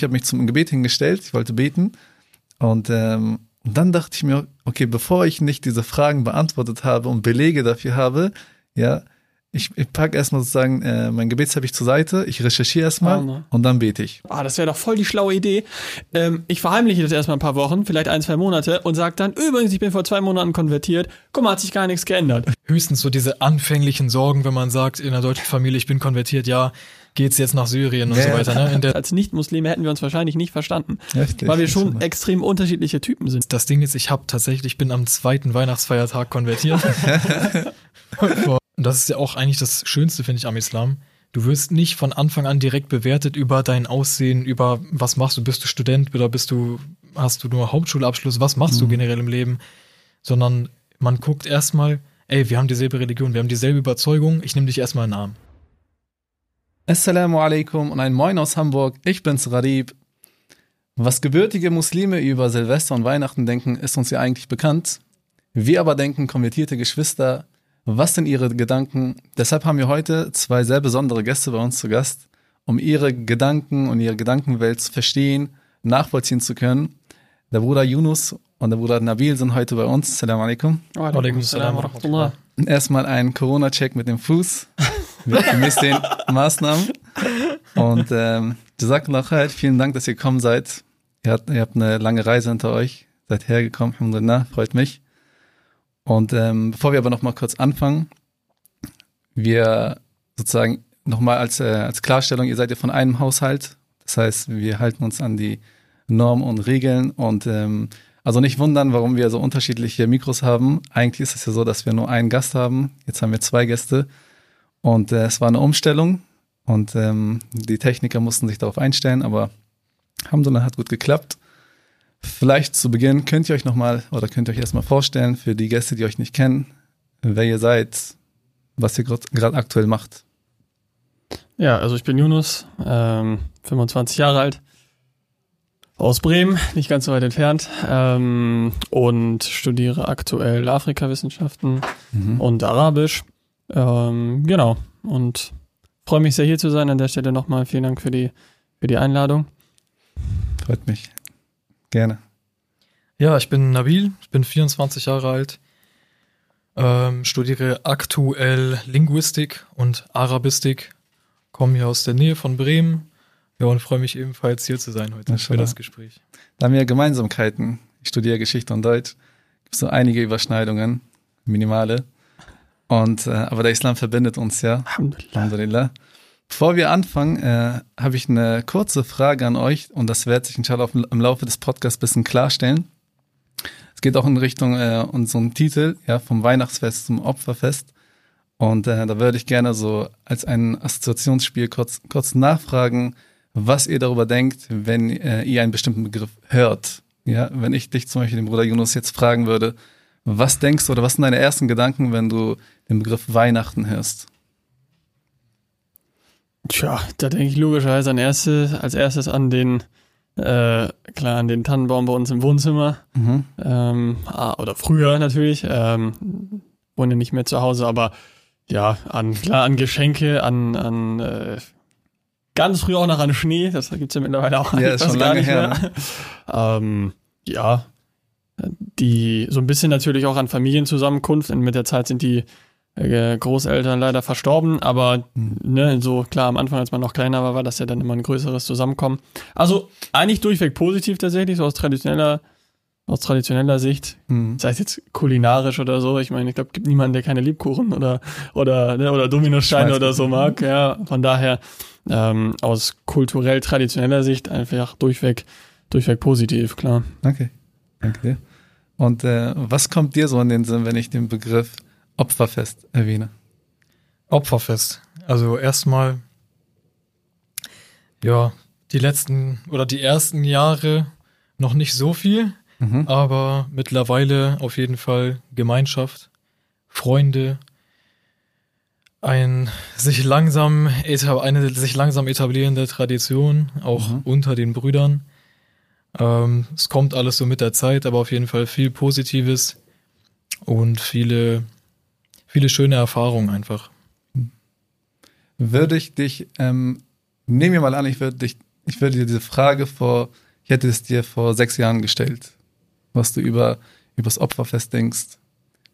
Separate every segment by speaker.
Speaker 1: Ich habe mich zum Gebet hingestellt, ich wollte beten. Und ähm, dann dachte ich mir, okay, bevor ich nicht diese Fragen beantwortet habe und Belege dafür habe, ja, ich, ich packe erstmal sozusagen äh, mein Gebetsteppich zur Seite, ich recherchiere erstmal
Speaker 2: Ah, ne.
Speaker 1: und dann bete ich.
Speaker 2: Ah, das wäre doch voll die schlaue Idee. Ähm, ich verheimliche das erstmal ein paar Wochen, vielleicht ein, zwei Monate und sag dann, übrigens, ich bin vor zwei Monaten konvertiert. Guck mal, hat sich gar nichts geändert.
Speaker 3: Höchstens so diese anfänglichen Sorgen, wenn man sagt, in einer deutschen Familie, ich bin konvertiert, ja, geht's jetzt nach Syrien und
Speaker 1: Ja.
Speaker 3: so weiter. Ne? In der,
Speaker 2: Als Nicht-Muslime hätten wir uns wahrscheinlich nicht verstanden.
Speaker 1: Richtig.
Speaker 2: Weil wir schon extrem unterschiedliche Typen sind.
Speaker 3: das Ding ist, ich habe tatsächlich, ich bin am zweiten Weihnachtsfeiertag konvertiert. und das ist ja auch eigentlich das Schönste, finde ich, am Islam. Du wirst nicht von Anfang an direkt bewertet über dein Aussehen, über was machst du, bist du Student oder bist du, hast du nur Hauptschulabschluss, was machst du generell im Leben, sondern man guckt erstmal, ey, wir haben dieselbe Religion, wir haben dieselbe Überzeugung, ich nehme dich erstmal in den Arm.
Speaker 1: Assalamu alaikum und ein Moin aus Hamburg. Ich bin's Radib. Was gebürtige Muslime über Silvester und Weihnachten denken, ist uns ja eigentlich bekannt. Wir aber denken, konvertierte Geschwister, was sind ihre Gedanken? Deshalb haben wir heute zwei sehr besondere Gäste bei uns zu Gast, um ihre Gedanken und ihre Gedankenwelt zu verstehen, nachvollziehen zu können. Der Bruder Yunus und der Bruder Nabil sind heute bei uns. Assalamu alaikum.
Speaker 3: Walaikum salam wa rahmatullah.
Speaker 1: Erstmal ein Corona-Check mit dem Fuß, mit den Maßnahmen. Und ähm, Jazakallah khair, vielen Dank, dass ihr gekommen seid. Ihr habt, ihr habt eine lange Reise hinter euch, seid hergekommen, alhamdulillah, freut mich. Und ähm, bevor wir aber nochmal kurz anfangen, wir sozusagen nochmal als, äh, als Klarstellung, ihr seid ja von einem Haushalt. Das heißt, wir halten uns an die Normen und Regeln und ähm, also nicht wundern, warum wir so unterschiedliche Mikros haben. Eigentlich ist es ja so, dass wir nur einen Gast haben. Jetzt haben wir zwei Gäste und äh, es war eine Umstellung und ähm, die Techniker mussten sich darauf einstellen, aber Alhamdulillah hat gut geklappt. Vielleicht zu Beginn könnt ihr euch nochmal oder könnt ihr euch erstmal vorstellen für die Gäste, die euch nicht kennen, wer ihr seid, was ihr gerade aktuell macht.
Speaker 2: Ja, also ich bin Yunus, ähm, 25 Jahre alt, aus Bremen, nicht ganz so weit entfernt, ähm, und studiere aktuell Afrikawissenschaften und Arabisch. Ähm, genau, und freue mich sehr hier zu sein. An der Stelle nochmal vielen Dank für die, für die Einladung.
Speaker 1: Freut mich. Gerne.
Speaker 3: Ja, ich bin Nabil, ich bin 24 Jahre alt, ähm, studiere aktuell Linguistik und Arabistik, komme hier aus der Nähe von Bremen ja, und freue mich ebenfalls hier zu sein heute für
Speaker 1: Mashallah.
Speaker 3: das Gespräch.
Speaker 1: Da haben wir Gemeinsamkeiten. Ich studiere Geschichte und Deutsch. Gibt so einige Überschneidungen, minimale. Und äh, aber der Islam verbindet uns ja.
Speaker 2: Alhamdulillah.
Speaker 1: Alhamdulillah. Bevor wir anfangen, äh, habe ich eine kurze Frage an euch und das wird sich inshallah auf, im Laufe des Podcasts ein bisschen klarstellen. Es geht auch in Richtung äh, unserem Titel, ja, vom Weihnachtsfest zum Opferfest. Und äh, da würde ich gerne so als ein Assoziationsspiel kurz, kurz nachfragen, was ihr darüber denkt, wenn äh, ihr einen bestimmten Begriff hört. Ja, wenn ich dich zum Beispiel, den Bruder Yunus, jetzt fragen würde, was denkst du oder was sind deine ersten Gedanken, wenn du den Begriff Weihnachten hörst?
Speaker 2: Tja, da denke ich logischerweise an erste, als erstes an den, äh, klar, an den Tannenbaum bei uns im Wohnzimmer.
Speaker 1: Mhm.
Speaker 2: Ähm, ah, oder früher natürlich. Ähm, wohne nicht mehr zu Hause, aber ja, an, klar, an Geschenke, an, an äh, ganz früh auch noch an Schnee. Das gibt's ja mittlerweile auch
Speaker 1: Ja, ist schon lange
Speaker 2: nicht
Speaker 1: her,
Speaker 2: mehr. Ähm, ja, die so ein bisschen natürlich auch an Familienzusammenkunft. Und mit der Zeit sind die Großeltern leider verstorben, aber
Speaker 1: Mhm.
Speaker 2: ne, so klar am Anfang, als man noch kleiner war, war das ja dann immer ein größeres Zusammenkommen. Also eigentlich durchweg positiv tatsächlich, so aus traditioneller, aus traditioneller Sicht.
Speaker 1: Mhm.
Speaker 2: Sei es jetzt kulinarisch oder so. Ich meine, ich glaube, es gibt niemanden, der keine Lebkuchen oder oder ne, oder Dominosteine oder so mag. Ja, von daher ähm, aus kulturell traditioneller Sicht einfach durchweg durchweg positiv, klar.
Speaker 1: Danke. Danke dir. Und äh, was kommt dir so in den Sinn, wenn ich den Begriff Opferfest erwähne?
Speaker 3: Opferfest. Also erstmal, ja, die letzten oder die ersten Jahre noch nicht so viel,
Speaker 1: Mhm.
Speaker 3: aber mittlerweile auf jeden Fall Gemeinschaft, Freunde, ein sich langsam eine sich langsam etablierende Tradition, auch
Speaker 1: Mhm.
Speaker 3: unter den Brüdern. Ähm, es kommt alles so mit der Zeit, aber auf jeden Fall viel Positives und viele, viele schöne Erfahrungen einfach.
Speaker 1: Würde ich dich, ähm, nehmen wir mal an, ich würde dich ich würde dir diese Frage vor, ich hätte es dir vor sechs Jahren gestellt, was du über, über das Opferfest denkst.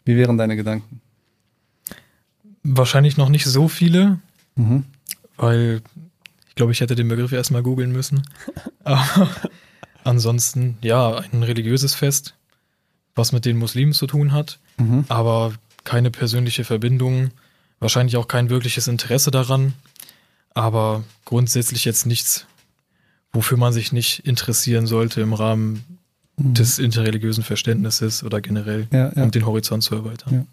Speaker 1: Wie wären deine Gedanken?
Speaker 3: Wahrscheinlich noch nicht so viele,
Speaker 1: Mhm.
Speaker 3: weil ich glaube, ich hätte den Begriff erstmal googeln müssen. Aber ansonsten, ja, ein religiöses Fest, was mit den Muslimen zu tun hat,
Speaker 1: Mhm.
Speaker 3: aber keine persönliche Verbindung, wahrscheinlich auch kein wirkliches Interesse daran, aber grundsätzlich jetzt nichts, wofür man sich nicht interessieren sollte im Rahmen des interreligiösen Verständnisses oder generell,
Speaker 1: Ja, ja.
Speaker 3: um den Horizont zu erweitern.
Speaker 1: Ja.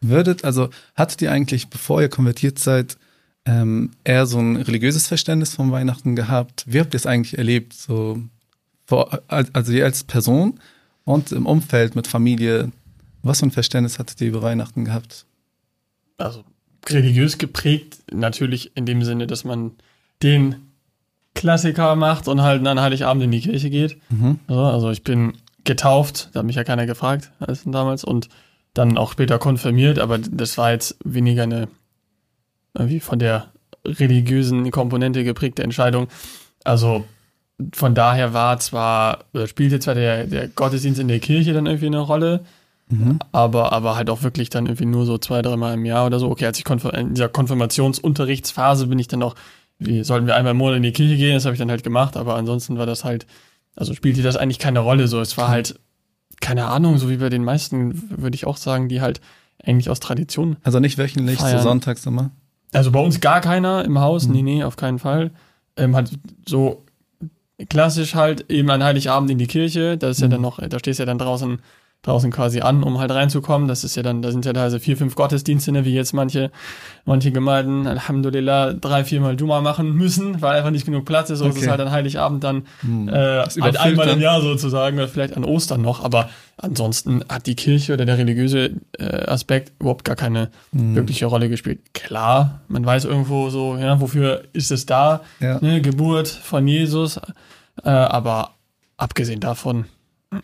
Speaker 1: Würdet, also hattet ihr eigentlich, bevor ihr konvertiert seid, ähm, eher so ein religiöses Verständnis von Weihnachten gehabt? Wie habt ihr es eigentlich erlebt? So, also ihr als Person und im Umfeld mit Familie, was für ein Verständnis hattet ihr über Weihnachten gehabt?
Speaker 2: also religiös geprägt, natürlich in dem Sinne, dass man den Klassiker macht und halt an Heiligabend in die Kirche geht.
Speaker 1: Mhm.
Speaker 2: So, also ich bin getauft, da hat mich ja keiner gefragt als damals und dann auch später konfirmiert, aber das war jetzt weniger eine irgendwie von der religiösen Komponente geprägte Entscheidung. Also von daher war zwar, oder spielte zwar der, der Gottesdienst in der Kirche dann irgendwie eine Rolle,
Speaker 1: Mhm.
Speaker 2: aber, aber halt auch wirklich dann irgendwie nur so zwei, dreimal im Jahr oder so. Okay, als ich konfir in dieser Konfirmationsunterrichtsphase bin ich dann auch, wie sollten wir einmal im Monat in die Kirche gehen, das habe ich dann halt gemacht, aber ansonsten war das halt, also spielte das eigentlich keine Rolle so. Es war halt, keine Ahnung, so wie bei den meisten, würde ich auch sagen, die halt eigentlich aus Tradition.
Speaker 1: Also nicht wöchentlich, so
Speaker 2: Feiern.
Speaker 1: sonntags immer?
Speaker 2: Also bei uns gar keiner im Haus,
Speaker 1: Mhm.
Speaker 2: nee, nee, auf keinen Fall. Ähm, halt so klassisch halt eben an Heiligabend in die Kirche, da ist ja
Speaker 1: Mhm.
Speaker 2: dann noch, da stehst ja dann draußen draußen quasi an, um halt reinzukommen. Das ist ja dann, da sind ja teilweise vier, fünf Gottesdienste, ne, wie jetzt manche, manche Gemeinden, Alhamdulillah, drei, viermal Duma machen müssen, weil einfach nicht genug Platz ist. So ist es
Speaker 1: Okay.
Speaker 2: halt an Heiligabend dann
Speaker 1: Hm.
Speaker 2: äh, halt einmal
Speaker 1: dann.
Speaker 2: im Jahr sozusagen, oder vielleicht an Ostern noch, aber ansonsten hat die Kirche oder der religiöse äh, Aspekt überhaupt gar keine
Speaker 1: Hm.
Speaker 2: wirkliche Rolle gespielt. Klar, man weiß irgendwo so, ja, wofür ist es da?
Speaker 1: Ja,
Speaker 2: Ne, Geburt von Jesus, äh, aber abgesehen davon,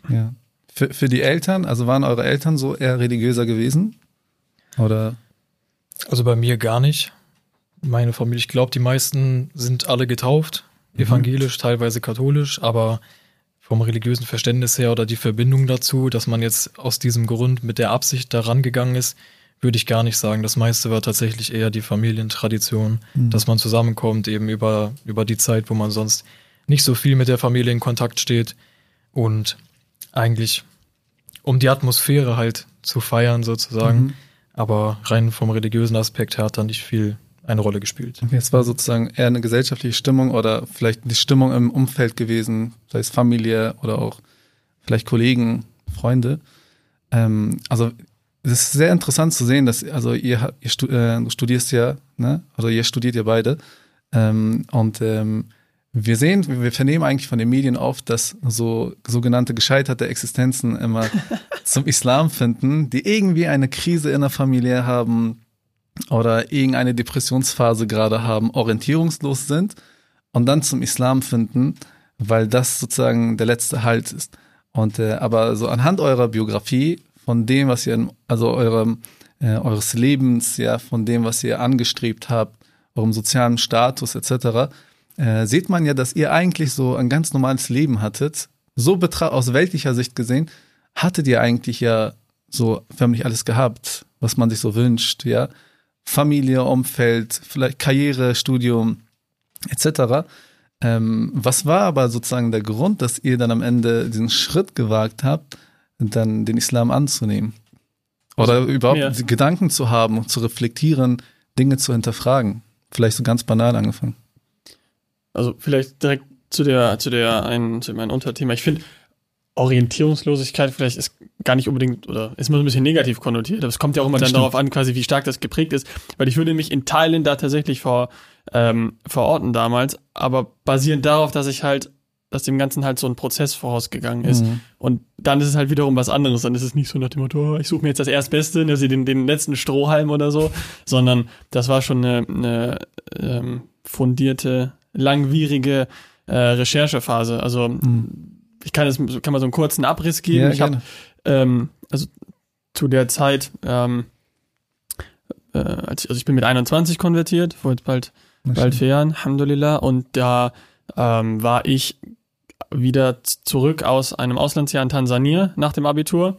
Speaker 1: ja. Für, für die Eltern, also waren eure Eltern so eher religiöser gewesen? Oder?
Speaker 3: Also bei mir gar nicht. Meine Familie, ich glaube, die meisten sind alle getauft, evangelisch, teilweise katholisch, aber vom religiösen Verständnis her oder die Verbindung dazu, dass man jetzt aus diesem Grund mit der Absicht daran gegangen ist, würde ich gar nicht sagen. Das meiste war tatsächlich eher die Familientradition,
Speaker 1: Mhm.
Speaker 3: dass man zusammenkommt, eben über, über die Zeit, wo man sonst nicht so viel mit der Familie in Kontakt steht und eigentlich um die Atmosphäre halt zu feiern sozusagen.
Speaker 1: Mhm.
Speaker 3: Aber rein vom religiösen Aspekt her hat da nicht viel eine Rolle gespielt.
Speaker 1: Okay, es war sozusagen eher eine gesellschaftliche Stimmung oder vielleicht die Stimmung im Umfeld gewesen, sei es Familie oder auch vielleicht Kollegen, Freunde. Ähm, also es ist sehr interessant zu sehen, dass also ihr, ihr äh, studierst ja, ne? Also ihr studiert ja beide ähm, und ähm, wir sehen, wir vernehmen eigentlich von den Medien oft, dass so sogenannte gescheiterte Existenzen immer zum Islam finden, die irgendwie eine Krise in der Familie haben, oder irgendeine Depressionsphase gerade haben, orientierungslos sind und dann zum Islam finden, weil das sozusagen der letzte Halt ist. Und äh, aber so anhand eurer Biografie, von dem, was ihr, in- also eurem, äh, eures Lebens, ja, von dem, was ihr angestrebt habt, eurem sozialen Status etc., äh, sieht man ja, dass ihr eigentlich so ein ganz normales Leben hattet. So aus weltlicher Sicht gesehen, hattet ihr eigentlich ja so förmlich alles gehabt, was man sich so wünscht, ja. Familie, Umfeld, vielleicht Karriere, Studium etc. Ähm, was war aber sozusagen der Grund, dass ihr dann am Ende diesen Schritt gewagt habt, dann den Islam anzunehmen? Oder überhaupt
Speaker 2: ja.
Speaker 1: Gedanken zu haben, zu reflektieren, Dinge zu hinterfragen? Vielleicht so ganz banal angefangen.
Speaker 2: Also vielleicht direkt zu der, zu der einen, zu meinem Unterthema. Ich finde, Orientierungslosigkeit vielleicht ist gar nicht unbedingt oder ist so ein bisschen negativ konnotiert, aber es kommt ja auch immer
Speaker 1: Das
Speaker 2: dann
Speaker 1: stimmt.
Speaker 2: darauf an, quasi wie stark das geprägt ist, weil ich würde mich in Teilen da tatsächlich vor, ähm, verorten damals, aber basierend darauf, dass ich halt, dass dem Ganzen halt so ein Prozess vorausgegangen ist
Speaker 1: Mhm.
Speaker 2: und dann ist es halt wiederum was anderes, dann ist es nicht so nach dem Motto, oh, ich suche mir jetzt das Erstbeste, ne, sie den, den letzten Strohhalm oder so, sondern das war schon eine, eine ähm, fundierte, langwierige äh, Recherchephase. Also
Speaker 1: Mhm.
Speaker 2: ich kann jetzt kann mal so einen kurzen Abriss geben.
Speaker 1: Ja,
Speaker 2: ich habe ähm, also zu der Zeit, ähm, äh, als ich, also ich bin mit 21 konvertiert, vor jetzt bald bald vier Jahren, Alhamdulillah, und da ähm, war ich wieder zurück aus einem Auslandsjahr in Tansania nach dem Abitur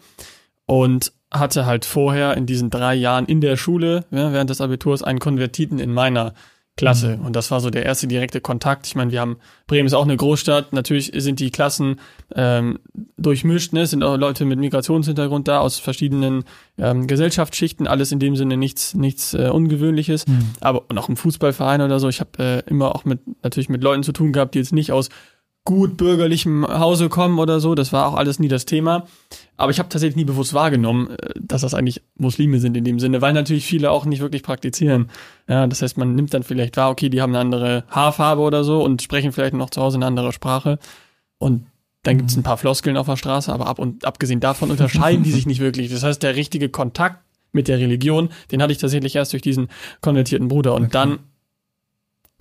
Speaker 2: und hatte halt vorher in diesen drei Jahren in der Schule, ja, während des Abiturs, einen Konvertiten in meiner Klasse. Mhm. Und das war so der erste direkte Kontakt. Ich meine, wir haben, Bremen ist auch eine Großstadt. Natürlich sind die Klassen ähm, durchmischt, ne? Es sind auch Leute mit Migrationshintergrund da aus verschiedenen ähm, Gesellschaftsschichten. Alles in dem Sinne nichts, nichts äh, Ungewöhnliches. Mhm. Aber und auch im Fußballverein oder so. Ich habe äh, immer auch mit natürlich mit Leuten zu tun gehabt, die jetzt nicht aus gut bürgerlichem Hause kommen oder so. Das war auch alles nie das Thema. Aber ich habe tatsächlich nie bewusst wahrgenommen, äh, dass das eigentlich Muslime sind in dem Sinne, weil natürlich viele auch nicht wirklich praktizieren. Ja, das heißt, man nimmt dann vielleicht wahr, okay, die haben eine andere Haarfarbe oder so und sprechen vielleicht noch zu Hause eine andere Sprache. Und dann gibt's ein paar Floskeln auf der Straße, aber ab und abgesehen davon unterscheiden die sich nicht wirklich. Das heißt, der richtige Kontakt mit der Religion, den hatte ich tatsächlich erst durch diesen konvertierten Bruder. Und okay. dann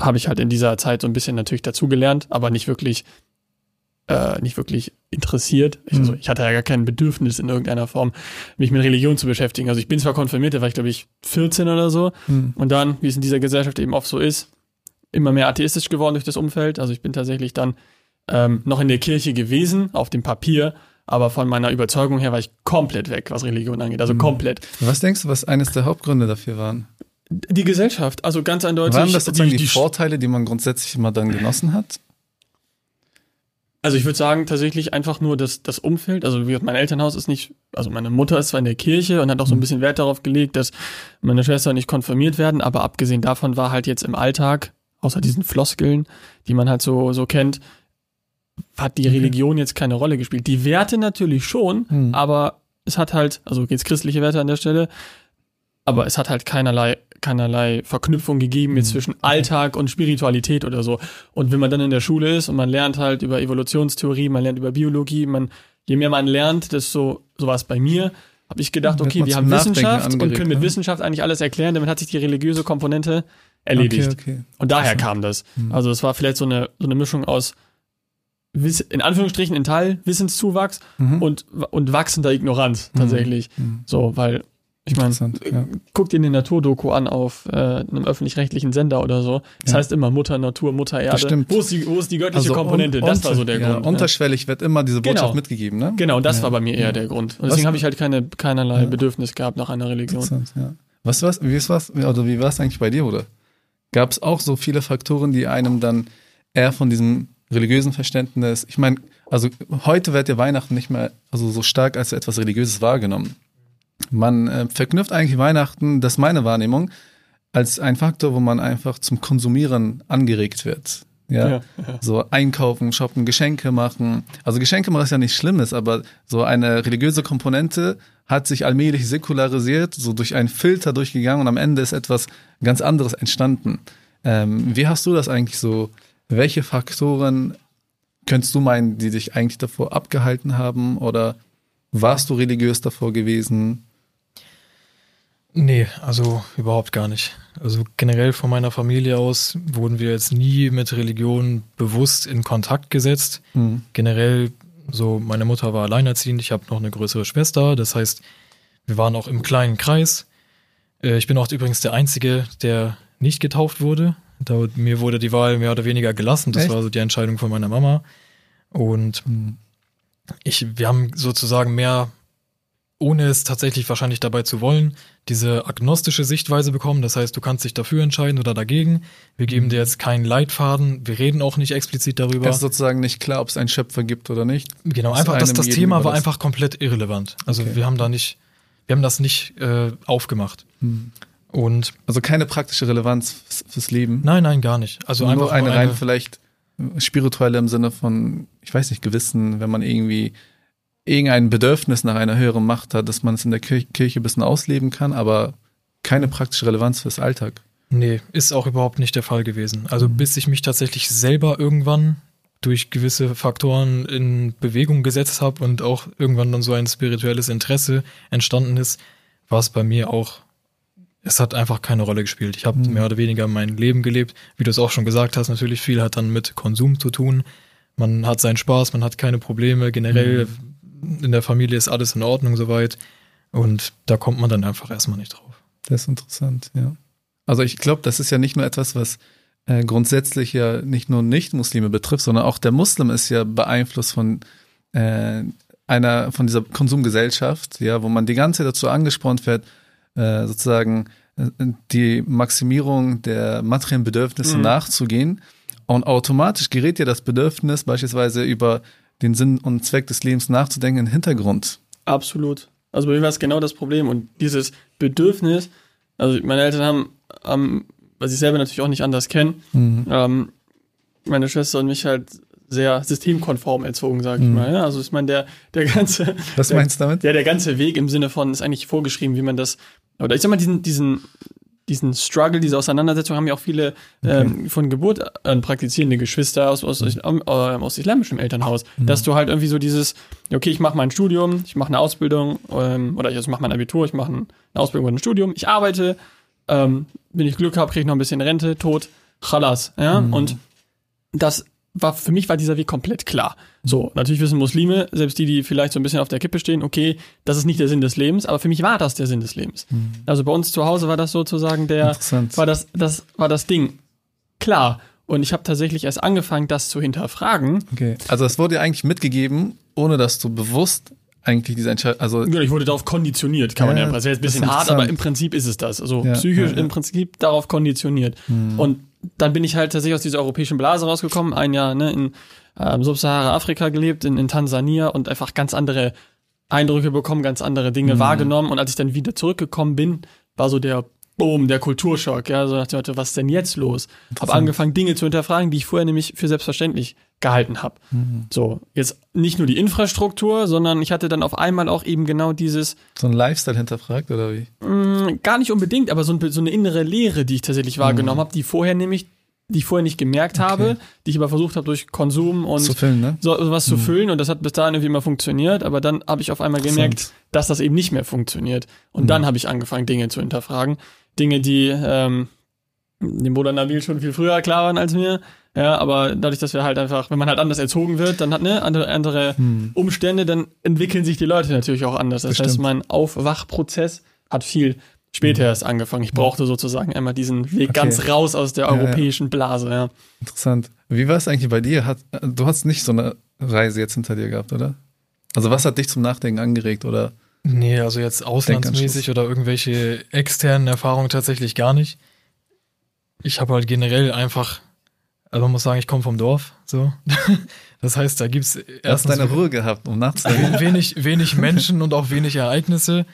Speaker 2: habe ich halt in dieser Zeit so ein bisschen natürlich dazugelernt, aber nicht wirklich, äh, nicht wirklich interessiert. Ich, also, mhm. ich hatte ja gar kein Bedürfnis in irgendeiner Form, mich mit Religion zu beschäftigen. Also ich bin zwar konfirmiert, da war ich glaube ich 14 oder so. Mhm. Und dann, wie es in dieser Gesellschaft eben oft so ist, immer mehr atheistisch geworden durch das Umfeld. Also ich bin tatsächlich dann ähm, noch in der Kirche gewesen, auf dem Papier, aber von meiner Überzeugung her war ich komplett weg, was Religion angeht. Also mhm. komplett.
Speaker 1: Was denkst du, was eines der Hauptgründe dafür waren?
Speaker 2: Die Gesellschaft, also ganz eindeutig.
Speaker 1: Waren das sozusagen die, die, die Vorteile, die man grundsätzlich immer dann genossen hat?
Speaker 2: Also ich würde sagen, tatsächlich einfach nur das, das Umfeld. Also wie gesagt, mein Elternhaus ist nicht, also meine Mutter ist zwar in der Kirche und hat auch so ein mhm. bisschen Wert darauf gelegt, dass meine Schwester nicht konfirmiert werden, aber abgesehen davon war halt jetzt im Alltag, außer diesen Floskeln, die man halt so, so kennt, hat die Religion jetzt keine Rolle gespielt. Die Werte natürlich schon, mhm. aber es hat halt, also geht's christliche Werte an der Stelle, aber es hat halt keinerlei keinerlei Verknüpfung gegeben jetzt mhm. zwischen Alltag und Spiritualität oder so. Und wenn man dann in der Schule ist und man lernt halt über Evolutionstheorie, man lernt über Biologie, man je mehr man lernt, desto so war es bei mir, habe ich gedacht, okay, wir haben Wissenschaft angeregt, und können mit ne? Wissenschaft eigentlich alles erklären, damit hat sich die religiöse Komponente erledigt. Okay, okay. Und daher also. kam das. Mhm. Also es war vielleicht so eine so eine Mischung aus in Anführungsstrichen in Teil Wissenszuwachs mhm. und, und wachsender Ignoranz mhm. tatsächlich. Mhm. So, weil ich meine, ja. guck dir eine Naturdoku an auf äh, einem öffentlich-rechtlichen Sender oder so. Das ja. heißt immer Mutter Natur, Mutter Erde.
Speaker 1: stimmt.
Speaker 2: Wo ist die, wo ist die göttliche also Komponente? Un das war so der ja, Grund.
Speaker 1: Unterschwellig wird immer diese Botschaft genau. mitgegeben, ne?
Speaker 2: Genau, das war bei mir eher der Grund. Und deswegen habe ich halt keine, keinerlei Bedürfnis gehabt nach einer Religion.
Speaker 1: Ja. Was, was, wie oder wie war es eigentlich bei dir, oder? Gab es auch so viele Faktoren, die einem dann eher von diesem religiösen Verständnis, ich meine, also heute wird ja Weihnachten nicht mehr also so stark als etwas Religiöses wahrgenommen man äh, verknüpft eigentlich Weihnachten, das ist meine Wahrnehmung, als ein Faktor, wo man einfach zum Konsumieren angeregt wird. Ja? ja, ja. so einkaufen, shoppen, Geschenke machen. Also Geschenke machen ist ja nichts Schlimmes, aber so eine religiöse Komponente hat sich allmählich säkularisiert, so durch einen Filter durchgegangen und am Ende ist etwas ganz anderes entstanden. Ähm, wie hast du das eigentlich so? Welche Faktoren könntest du meinen, die dich eigentlich davor abgehalten haben oder warst du religiös davor gewesen?
Speaker 3: Nee, also überhaupt gar nicht. Also generell von meiner Familie aus wurden wir jetzt nie mit Religion bewusst in Kontakt gesetzt. Mhm. Generell, so meine Mutter war alleinerziehend, ich habe noch eine größere Schwester, das heißt, wir waren auch im kleinen Kreis. Äh, ich bin auch übrigens der Einzige, der nicht getauft wurde. Da, mir wurde die Wahl mehr oder weniger gelassen. Das Echt? war so die Entscheidung von meiner Mama. Und mhm ich, wir haben sozusagen mehr, ohne es tatsächlich wahrscheinlich dabei zu wollen, diese agnostische Sichtweise bekommen. Das heißt, du kannst dich dafür entscheiden oder dagegen. Wir geben dir jetzt keinen Leitfaden. Wir reden auch nicht explizit darüber.
Speaker 1: Es ist sozusagen nicht klar, ob es einen Schöpfer gibt oder nicht.
Speaker 3: Genau, einfach, das, das Thema war einfach komplett irrelevant. Also okay. wir haben da nicht, wir haben das nicht äh, aufgemacht. Hm. Und
Speaker 1: also keine praktische Relevanz fürs Leben.
Speaker 3: Nein, nein, gar nicht. Also
Speaker 1: nur
Speaker 3: einfach
Speaker 1: eine, eine rein vielleicht spirituelle im Sinne von, ich weiß nicht, Gewissen, wenn man irgendwie irgendein Bedürfnis nach einer höheren Macht hat, dass man es in der Kirche, ein bisschen ausleben kann, aber keine praktische Relevanz fürs Alltag.
Speaker 3: Nee, ist auch überhaupt nicht der Fall gewesen. Also mhm. bis ich mich tatsächlich selber irgendwann durch gewisse Faktoren in Bewegung gesetzt habe und auch irgendwann dann so ein spirituelles Interesse entstanden ist, war es bei mir auch es hat einfach keine Rolle gespielt. Ich habe mhm. mehr oder weniger mein Leben gelebt. Wie du es auch schon gesagt hast, natürlich viel hat dann mit Konsum zu tun. Man hat seinen Spaß, man hat keine Probleme. Generell mhm. In der Familie ist alles in Ordnung soweit. Und da kommt man dann einfach erstmal nicht drauf.
Speaker 1: Das ist interessant, ja. Also ich glaube, das ist ja nicht nur etwas, was äh, grundsätzlich ja nicht nur Nicht-Muslime betrifft, sondern auch der Muslim ist ja beeinflusst von äh, einer von dieser Konsumgesellschaft, ja, wo man die ganze Zeit dazu angespornt wird, äh, sozusagen äh, die Maximierung der materiellen Bedürfnisse
Speaker 2: Mhm.
Speaker 1: nachzugehen. Und automatisch gerät ja das Bedürfnis, beispielsweise über den Sinn und Zweck des Lebens nachzudenken, in den Hintergrund.
Speaker 2: Absolut. Also bei mir war es genau das Problem. Und dieses Bedürfnis, also meine Eltern haben, haben was ich selber natürlich auch nicht anders kenne,
Speaker 1: Mhm.
Speaker 2: ähm, meine Schwester und mich halt sehr systemkonform erzogen, sage ich
Speaker 1: Mhm.
Speaker 2: mal. Ja? Also ich meine, der, der ganze,
Speaker 1: Was
Speaker 2: der,
Speaker 1: meinst du damit?
Speaker 2: Ja, der ganze Weg im Sinne von ist eigentlich vorgeschrieben, wie man das, oder ich sag mal, diesen, diesen, diesen Struggle, diese Auseinandersetzung haben ja auch viele ähm, von Geburt an praktizierende Geschwister aus, aus, aus, ähm, aus islamischem Elternhaus, dass du halt irgendwie so dieses, okay, ich mache mein Studium, ich mache eine Ausbildung ähm, oder ich also mache mein Abitur, ich mache eine Ausbildung oder ein Studium, ich arbeite, ähm, wenn ich Glück habe, kriege ich noch ein bisschen Rente, tot, chalas, ja, und das war für mich war dieser Weg komplett klar. So, natürlich wissen Muslime, selbst die, die vielleicht so ein bisschen auf der Kippe stehen, okay, das ist nicht der Sinn des Lebens, aber für mich war das der Sinn des Lebens. Also bei uns zu Hause war das sozusagen der, war das, das war das Ding. Klar. Und ich habe tatsächlich erst angefangen, das zu hinterfragen.
Speaker 1: Okay. Also es wurde dir eigentlich mitgegeben, ohne dass du bewusst eigentlich diese Entscheidung, also
Speaker 2: Ich wurde darauf konditioniert, kann man
Speaker 1: Ja,
Speaker 2: ja. Das ist jetzt ein bisschen hart, aber im Prinzip ist es das. Also
Speaker 1: Ja,
Speaker 2: psychisch
Speaker 1: ja, ja.
Speaker 2: im Prinzip darauf konditioniert. Und dann bin ich halt tatsächlich aus dieser europäischen Blase rausgekommen, ein Jahr ne, in ähm, Subsahara-Afrika gelebt, in, in Tansania und einfach ganz andere Eindrücke bekommen, ganz andere Dinge wahrgenommen. Und als ich dann wieder zurückgekommen bin, war so der Boom, der Kulturschock. Ja, so dem Motto, was ist denn jetzt los? Habe
Speaker 1: Interessant.
Speaker 2: angefangen, Dinge zu hinterfragen, die ich vorher nämlich für selbstverständlich gehalten habe. So, jetzt nicht nur die Infrastruktur, sondern ich hatte dann auf einmal auch eben genau dieses,
Speaker 1: so ein Lifestyle hinterfragt oder wie?
Speaker 2: mh, gar nicht unbedingt, aber so, ein, so eine innere Leere, die ich tatsächlich wahrgenommen habe, die vorher nämlich, die ich vorher nicht gemerkt habe, die ich aber versucht habe durch Konsum und
Speaker 1: Zu füllen, ne?
Speaker 2: so was zu füllen und das hat bis dahin irgendwie immer funktioniert, aber dann habe ich auf einmal gemerkt, dass das eben nicht mehr funktioniert. Und dann habe ich angefangen, Dinge zu hinterfragen. Dinge, die ähm, dem Bruder Nabil schon viel früher klar waren als mir. Ja, aber dadurch, dass wir halt einfach, wenn man halt anders erzogen wird, dann hat ne andere, andere Umstände, dann entwickeln sich die Leute natürlich auch anders. Das heißt,
Speaker 1: Bestimmt.
Speaker 2: mein Aufwachprozess hat viel später erst angefangen. Ich brauchte sozusagen einmal diesen Weg ganz raus aus der
Speaker 1: Ja, ja.
Speaker 2: europäischen Blase. Ja.
Speaker 1: Interessant. Wie war es eigentlich bei dir? Hat, du hast nicht so eine Reise jetzt hinter dir gehabt, oder? Also was hat dich zum Nachdenken angeregt oder?
Speaker 3: Nee, also jetzt auslandsmäßig oder irgendwelche externen Erfahrungen tatsächlich gar nicht. Ich habe halt generell einfach, also man muss sagen, ich komme vom Dorf, so. Das heißt, da gibt's
Speaker 1: Du hast
Speaker 3: erstens
Speaker 1: deine Ruhe gehabt, um nachzudenken.
Speaker 3: wenig, wenig Menschen und auch wenig Ereignisse.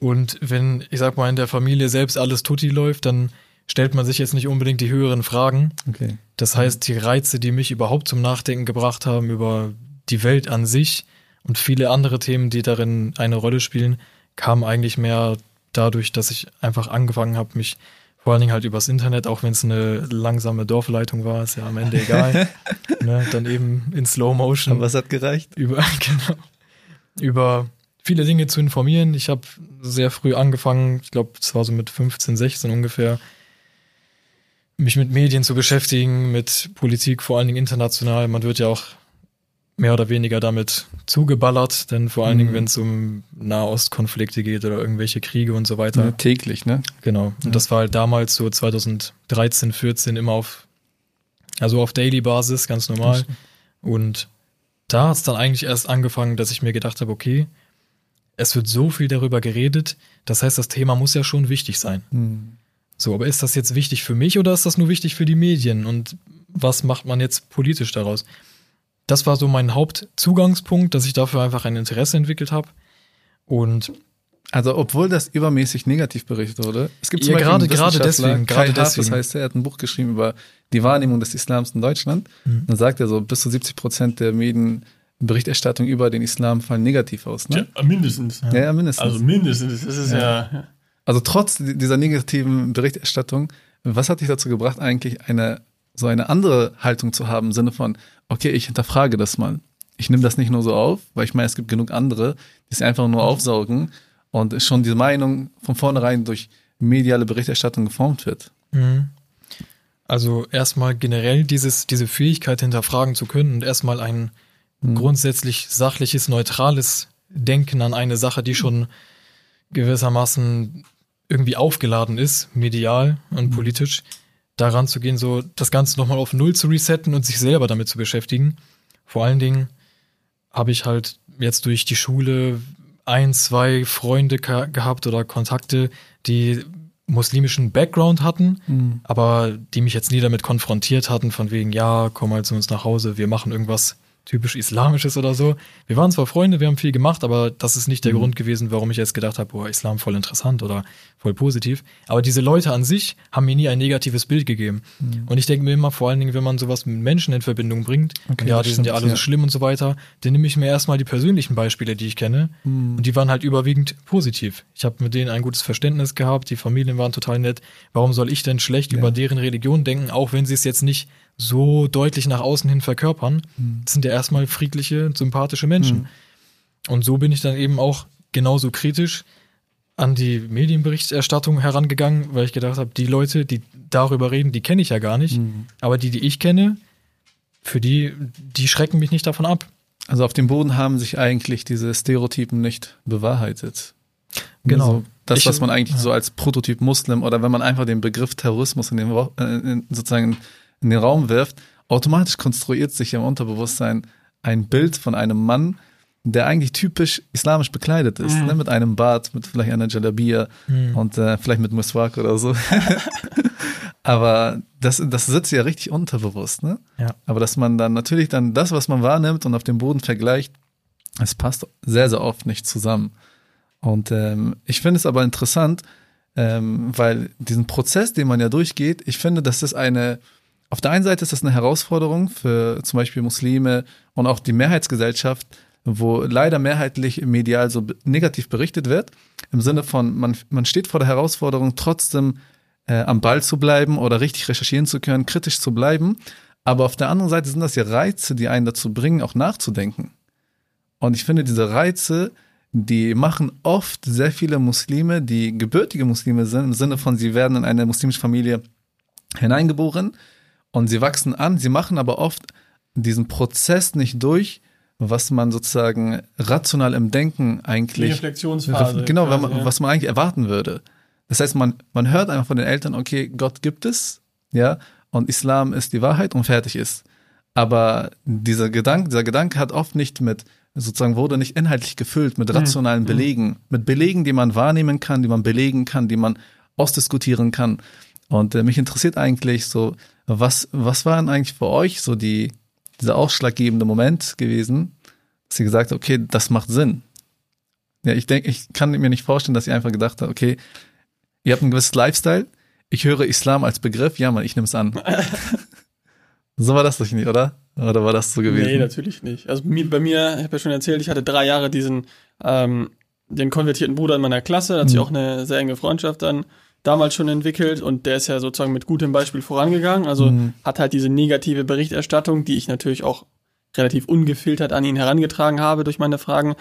Speaker 3: Und wenn, ich sag mal, in der Familie selbst alles tutti läuft, dann stellt man sich jetzt nicht unbedingt die höheren Fragen.
Speaker 1: Okay.
Speaker 3: Das heißt, die Reize, die mich überhaupt zum Nachdenken gebracht haben über die Welt an sich und viele andere Themen, die darin eine Rolle spielen, kamen eigentlich mehr dadurch, dass ich einfach angefangen habe, mich vor allen Dingen halt übers Internet, auch wenn es eine langsame Dorfleitung war, ist ja am Ende egal, ne, dann eben in Slow Motion
Speaker 1: Aber was hat gereicht?
Speaker 3: über, genau, über viele Dinge zu informieren. Ich habe sehr früh angefangen, ich glaube, es war so mit 15, 16 ungefähr, mich mit Medien zu beschäftigen, mit Politik, vor allen Dingen international. Man wird ja auch mehr oder weniger damit zugeballert, denn vor allen Dingen,
Speaker 1: Mhm.
Speaker 3: wenn es um Nahostkonflikte geht oder irgendwelche Kriege und so weiter.
Speaker 1: Ja, täglich, ne?
Speaker 3: Genau. Und das war halt damals so 2013, 14 immer auf, also auf Daily-Basis, ganz normal. Und da hat es dann eigentlich erst angefangen, dass ich mir gedacht habe, okay, es wird so viel darüber geredet, das heißt, das Thema muss ja schon wichtig sein.
Speaker 1: Hm.
Speaker 3: So, aber ist das jetzt wichtig für mich oder ist das nur wichtig für die Medien? Und was macht man jetzt politisch daraus? Das war so mein Hauptzugangspunkt, dass ich dafür einfach ein Interesse entwickelt habe. Und
Speaker 1: Also obwohl das übermäßig negativ berichtet wurde. Es gibt zum
Speaker 3: Ja,
Speaker 1: Beispiel
Speaker 3: gerade- gerade deswegen,
Speaker 1: Kai
Speaker 3: gerade
Speaker 1: das
Speaker 3: deswegen.
Speaker 1: heißt, er hat ein Buch geschrieben über die Wahrnehmung des Islams in Deutschland.
Speaker 3: Mhm.
Speaker 1: Dann sagt er so, bis zu 70 Prozent der Medienberichterstattung über den Islam fallen negativ aus. Ne?
Speaker 2: mindestens.
Speaker 1: Ja, ja, mindestens.
Speaker 2: Also mindestens. Das ist ja.
Speaker 1: Also trotz dieser negativen Berichterstattung, was hat dich dazu gebracht, eigentlich eine so eine andere Haltung zu haben, im Sinne von, okay, ich hinterfrage das mal. Ich nehme das nicht nur so auf, weil ich meine, es gibt genug andere, die es einfach nur aufsaugen und schon diese Meinung von vornherein durch mediale Berichterstattung geformt wird.
Speaker 3: Mhm. Also erstmal generell dieses, diese Fähigkeit hinterfragen zu können und erstmal ein grundsätzlich sachliches, neutrales Denken an eine Sache, die schon gewissermaßen irgendwie aufgeladen ist, medial und politisch. Daran zu gehen, so das Ganze nochmal auf Null zu resetten und sich selber damit zu beschäftigen. Vor allen Dingen habe ich halt jetzt durch die Schule ein, zwei Freunde gehabt oder Kontakte, die muslimischen Background hatten, mhm. aber die mich jetzt nie damit konfrontiert hatten, von wegen, ja, komm mal zu uns nach Hause, wir machen irgendwas typisch Islamisches oder so. Wir waren zwar Freunde, wir haben viel gemacht, aber das ist nicht der mhm. Grund gewesen, warum ich jetzt gedacht habe, boah, Islam voll interessant oder voll positiv. Aber diese Leute an sich haben mir nie ein negatives Bild gegeben. Mhm. Und ich denke mir immer, vor allen Dingen, wenn man sowas mit Menschen in Verbindung bringt, okay, ja, die sind ja alle ja. so schlimm und so weiter, dann nehme ich mir erstmal die persönlichen Beispiele, die ich kenne. Mhm. Und die waren halt überwiegend positiv. Ich habe mit denen ein gutes Verständnis gehabt, die Familien waren total nett. Warum soll ich denn schlecht ja. über deren Religion denken, auch wenn sie es jetzt nicht so deutlich nach außen hin verkörpern. Mhm. Das sind ja erstmal friedliche, sympathische Menschen. Mhm. Und so bin ich dann eben auch genauso kritisch an die Medienberichterstattung herangegangen, weil ich gedacht habe, die Leute, die darüber reden, die kenne ich ja gar nicht. Mhm. Aber die, die ich kenne, für die, die schrecken mich nicht davon ab.
Speaker 1: Also auf dem Boden haben sich eigentlich diese Stereotypen nicht bewahrheitet.
Speaker 3: Genau. Also
Speaker 1: das, was man eigentlich ja. so als Prototyp Muslim oder wenn man einfach den Begriff Terrorismus in den, äh, in, sozusagen in den Raum wirft, automatisch konstruiert sich im Unterbewusstsein ein Bild von einem Mann, der eigentlich typisch islamisch bekleidet ist, mhm. ne, mit einem Bart, mit vielleicht einer Jalabia mhm. und äh, vielleicht mit Muswak oder so. Aber das, das sitzt ja richtig unterbewusst, ne?
Speaker 3: Ja.
Speaker 1: Aber dass man dann natürlich dann das, was man wahrnimmt und auf dem Boden vergleicht, es passt sehr, sehr oft nicht zusammen. Und ähm, ich finde es aber interessant, ähm, weil diesen Prozess, den man ja durchgeht, ich finde, das ist eine, auf der einen Seite ist das eine Herausforderung für zum Beispiel Muslime und auch die Mehrheitsgesellschaft, wo leider mehrheitlich medial so negativ berichtet wird, im Sinne von, man, man steht vor der Herausforderung, trotzdem äh, am Ball zu bleiben oder richtig recherchieren zu können, kritisch zu bleiben. Aber auf der anderen Seite sind das ja Reize, die einen dazu bringen, auch nachzudenken. Und ich finde, diese Reize, die machen oft sehr viele Muslime, die gebürtige Muslime sind, im Sinne von, sie werden in eine muslimische Familie hineingeboren und sie wachsen an, sie machen aber oft diesen Prozess nicht durch, was man sozusagen rational im Denken eigentlich. Die
Speaker 2: Reflexionsphase.
Speaker 1: Genau, quasi, man, ja. was man eigentlich erwarten würde. Das heißt, man, man hört einfach von den Eltern, okay, Gott gibt es, ja, und Islam ist die Wahrheit und fertig ist. Aber dieser Gedanke, dieser Gedanke hat oft nicht mit, sozusagen wurde nicht inhaltlich gefüllt mit hm, rationalen mhm. Belegen, mit Belegen, die man wahrnehmen kann, die man belegen kann, die man ausdiskutieren kann. Und äh, mich interessiert eigentlich so, was, was waren eigentlich für euch so die, dieser ausschlaggebende Moment gewesen, dass ihr gesagt habt, okay, das macht Sinn? Ja, ich denke, ich kann mir nicht vorstellen, dass ihr einfach gedacht habt, okay, ihr habt ein gewisses Lifestyle, ich höre Islam als Begriff, ja, man, ich nehme es an. so war das doch nicht, oder? Oder war das so gewesen?
Speaker 2: Nee, natürlich nicht. Also bei mir, ich habe ja schon erzählt, ich hatte drei Jahre diesen, ähm, den konvertierten Bruder in meiner Klasse, da hat mhm. sich auch eine sehr enge Freundschaft dann damals schon entwickelt und der ist ja sozusagen mit gutem Beispiel vorangegangen. Also mhm. hat halt diese negative Berichterstattung, die ich natürlich auch relativ ungefiltert an ihn herangetragen habe durch meine Fragen,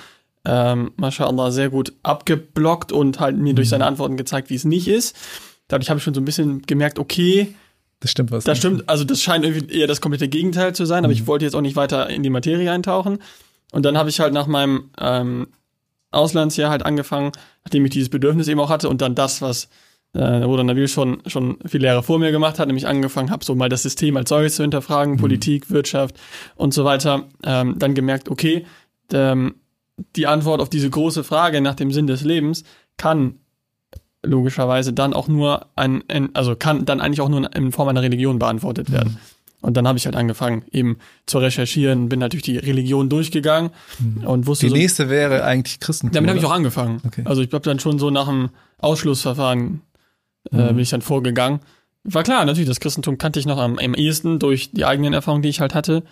Speaker 2: ähm, MashaAllah sehr gut abgeblockt und halt mir mhm. durch seine Antworten gezeigt, wie es nicht ist. Dadurch habe ich schon so ein bisschen gemerkt, okay,
Speaker 1: das stimmt was.
Speaker 2: Das stimmt, also das scheint irgendwie eher das komplette Gegenteil zu sein, aber ich mhm. wollte jetzt auch nicht weiter in die Materie eintauchen. Und dann habe ich halt nach meinem ähm, Auslandsjahr halt angefangen, nachdem ich dieses Bedürfnis eben auch hatte und dann das, was äh, wo dann Nabil schon, schon viele Jahre vor mir gemacht hat, nämlich angefangen habe, so mal das System als solches zu hinterfragen, mhm. Politik, Wirtschaft und so weiter, ähm, dann gemerkt, okay, ähm, die Antwort auf diese große Frage nach dem Sinn des Lebens kann logischerweise dann auch nur ein, also kann dann eigentlich auch nur in Form einer Religion beantwortet werden. Mhm. Und dann habe ich halt angefangen, eben zu recherchieren, bin natürlich die Religion durchgegangen
Speaker 1: mhm. und wusste. Die so, nächste wäre eigentlich Christentum.
Speaker 2: Damit habe ich auch angefangen. Okay. Also ich habe dann schon so nach dem Ausschlussverfahren äh, mhm. bin ich dann vorgegangen. War klar, natürlich, das Christentum kannte ich noch am, am ehesten durch die eigenen Erfahrungen, die ich halt hatte.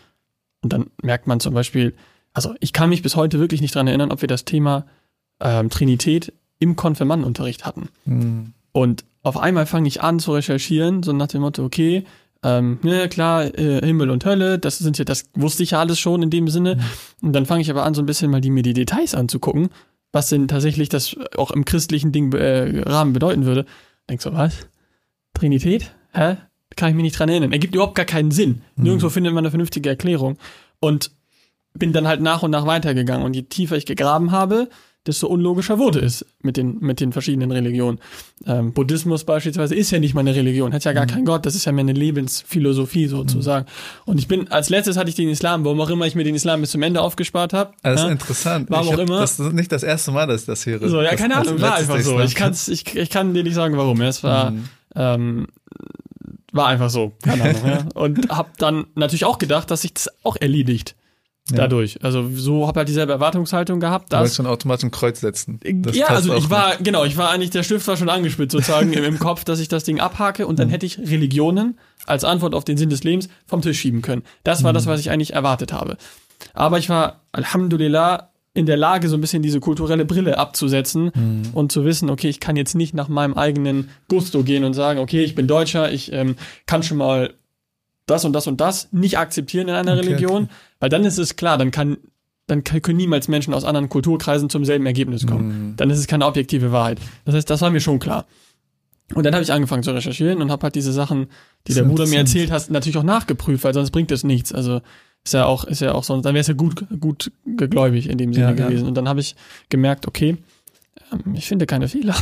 Speaker 2: Und dann merkt man zum Beispiel, also ich kann mich bis heute wirklich nicht dran erinnern, ob wir das Thema ähm, Trinität im Konfirmandenunterricht hatten. Mhm. Und auf einmal fange ich an zu recherchieren, so nach dem Motto, okay, ähm, ja klar, äh, Himmel und Hölle, das sind ja, das wusste ich ja alles schon in dem Sinne. Mhm. Und dann fange ich aber an, so ein bisschen mal die, mir die Details anzugucken, was denn tatsächlich das auch im christlichen Ding äh, Rahmen bedeuten würde. Denkst du, was? Trinität? Hä? Kann ich mich nicht dran erinnern. Ergibt überhaupt gar keinen Sinn. Mhm. Nirgendwo findet man eine vernünftige Erklärung. Und bin dann halt nach und nach weitergegangen. Und je tiefer ich gegraben habe, desto unlogischer wurde es mit den, mit den verschiedenen Religionen. Ähm, Buddhismus beispielsweise ist ja nicht mal eine Religion, hat ja gar mhm. keinen Gott, das ist ja mehr eine Lebensphilosophie sozusagen. Mhm. Und ich bin, als letztes hatte ich den Islam, warum auch immer ich mir den Islam bis zum Ende aufgespart habe.
Speaker 1: Das ist ja? interessant.
Speaker 2: Warum auch immer.
Speaker 1: Das ist nicht das erste Mal, dass ich das höre.
Speaker 2: So, ja,
Speaker 1: das,
Speaker 2: keine Ahnung, war einfach so. Ich, kann's, ich, ich kann dir nicht sagen, warum. Es war, mhm. ähm, war einfach so, keine Ahnung. ja. Und habe dann natürlich auch gedacht, dass sich das auch erledigt. Ja. Dadurch. Also so habe halt dieselbe Erwartungshaltung gehabt.
Speaker 1: Dass, du schon automatisch ein Kreuz setzen.
Speaker 2: Das ja, also ich war, nicht. genau, ich war eigentlich, der Stift war schon angespitzt sozusagen im, im, Kopf, dass ich das Ding abhake und dann mhm. hätte ich Religionen als Antwort auf den Sinn des Lebens vom Tisch schieben können. Das war mhm. das, was ich eigentlich erwartet habe. Aber ich war, Alhamdulillah, in der Lage, so ein bisschen diese kulturelle Brille abzusetzen mhm. und zu wissen, okay, ich kann jetzt nicht nach meinem eigenen Gusto gehen und sagen, okay, ich bin Deutscher, ich ähm, kann schon mal das und das und das nicht akzeptieren in einer okay, Religion, okay. weil dann ist es klar, dann kann dann können niemals Menschen aus anderen Kulturkreisen zum selben Ergebnis kommen. Mhm. Dann ist es keine objektive Wahrheit. Das heißt, das war mir schon klar. Und dann habe ich angefangen zu recherchieren und habe halt diese Sachen, die der Bruder mir erzählt hat, natürlich auch nachgeprüft, weil sonst bringt es nichts. Also ist ja auch, ist ja auch sonst, dann wäre es ja gut, gut gegläubig in dem Sinne ja, gewesen. Ja. Und dann habe ich gemerkt, okay, ähm, ich finde keine Fehler.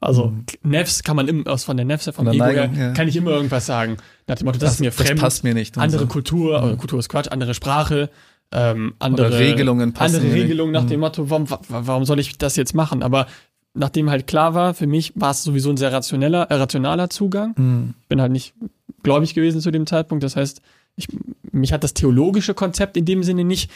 Speaker 2: Also mhm. Nefs kann man immer, aus von der Nefs, von, von Ego Neigung, her, ja. kann ich immer irgendwas sagen. Nach dem Motto, das, das ist mir fremd.
Speaker 1: Das passt mir nicht.
Speaker 2: Andere so. Kultur, mhm. Kultur ist Quatsch, andere Sprache, ähm, andere
Speaker 1: Oder Regelungen
Speaker 2: passen Andere Regelungen nach mhm. dem Motto, warum, warum soll ich das jetzt machen? Aber nachdem halt klar war, für mich war es sowieso ein sehr rationeller, äh, rationaler Zugang. Mhm. Bin halt nicht gläubig gewesen zu dem Zeitpunkt. Das heißt, ich, mich hat das theologische Konzept in dem Sinne nicht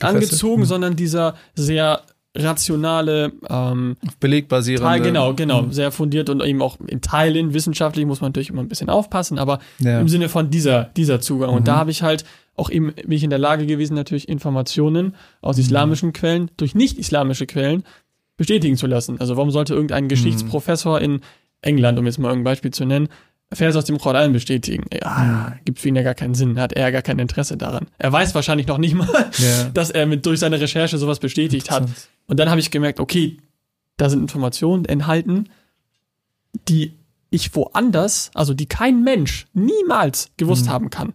Speaker 2: angezogen, mhm. sondern dieser sehr rationale, ähm,
Speaker 1: belegbasierende.
Speaker 2: Teil, genau, genau, mhm. sehr fundiert und eben auch in Teilen wissenschaftlich muss man natürlich immer ein bisschen aufpassen, aber ja. im Sinne von dieser, dieser Zugang. Mhm. Und da habe ich halt auch eben, bin ich in der Lage gewesen, natürlich Informationen aus mhm. islamischen Quellen durch nicht-islamische Quellen bestätigen zu lassen. Also warum sollte irgendein mhm. Geschichtsprofessor in England, um jetzt mal irgendein Beispiel zu nennen, Vers aus dem Koran bestätigen. Ja, mhm. gibt für ihn ja gar keinen Sinn, hat er gar kein Interesse daran. Er weiß wahrscheinlich noch nicht mal, ja. dass er mit durch seine Recherche sowas bestätigt hat. Und dann habe ich gemerkt, okay, da sind Informationen enthalten, die ich woanders, also die kein Mensch niemals gewusst mhm. haben kann.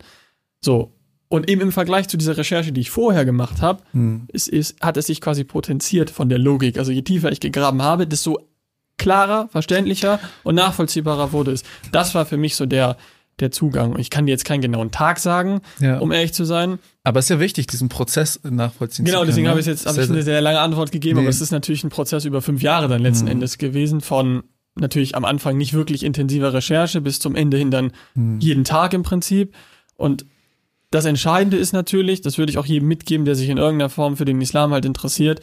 Speaker 2: So. Und eben im Vergleich zu dieser Recherche, die ich vorher gemacht habe, mhm. ist, ist, hat es sich quasi potenziert von der Logik. Also je tiefer ich gegraben habe, desto klarer, verständlicher und nachvollziehbarer wurde es. Das war für mich so der, der Zugang. Ich kann dir jetzt keinen genauen Tag sagen, ja. um ehrlich zu sein.
Speaker 1: Aber es ist ja wichtig, diesen Prozess nachvollziehen
Speaker 2: genau,
Speaker 1: zu können.
Speaker 2: Genau, deswegen ne? habe ich jetzt hab ich eine sehr lange Antwort gegeben, nee. aber es ist natürlich ein Prozess über fünf Jahre dann letzten mhm. Endes gewesen, von natürlich am Anfang nicht wirklich intensiver Recherche bis zum Ende hin dann mhm. jeden Tag im Prinzip. Und das Entscheidende ist natürlich, das würde ich auch jedem mitgeben, der sich in irgendeiner Form für den Islam halt interessiert,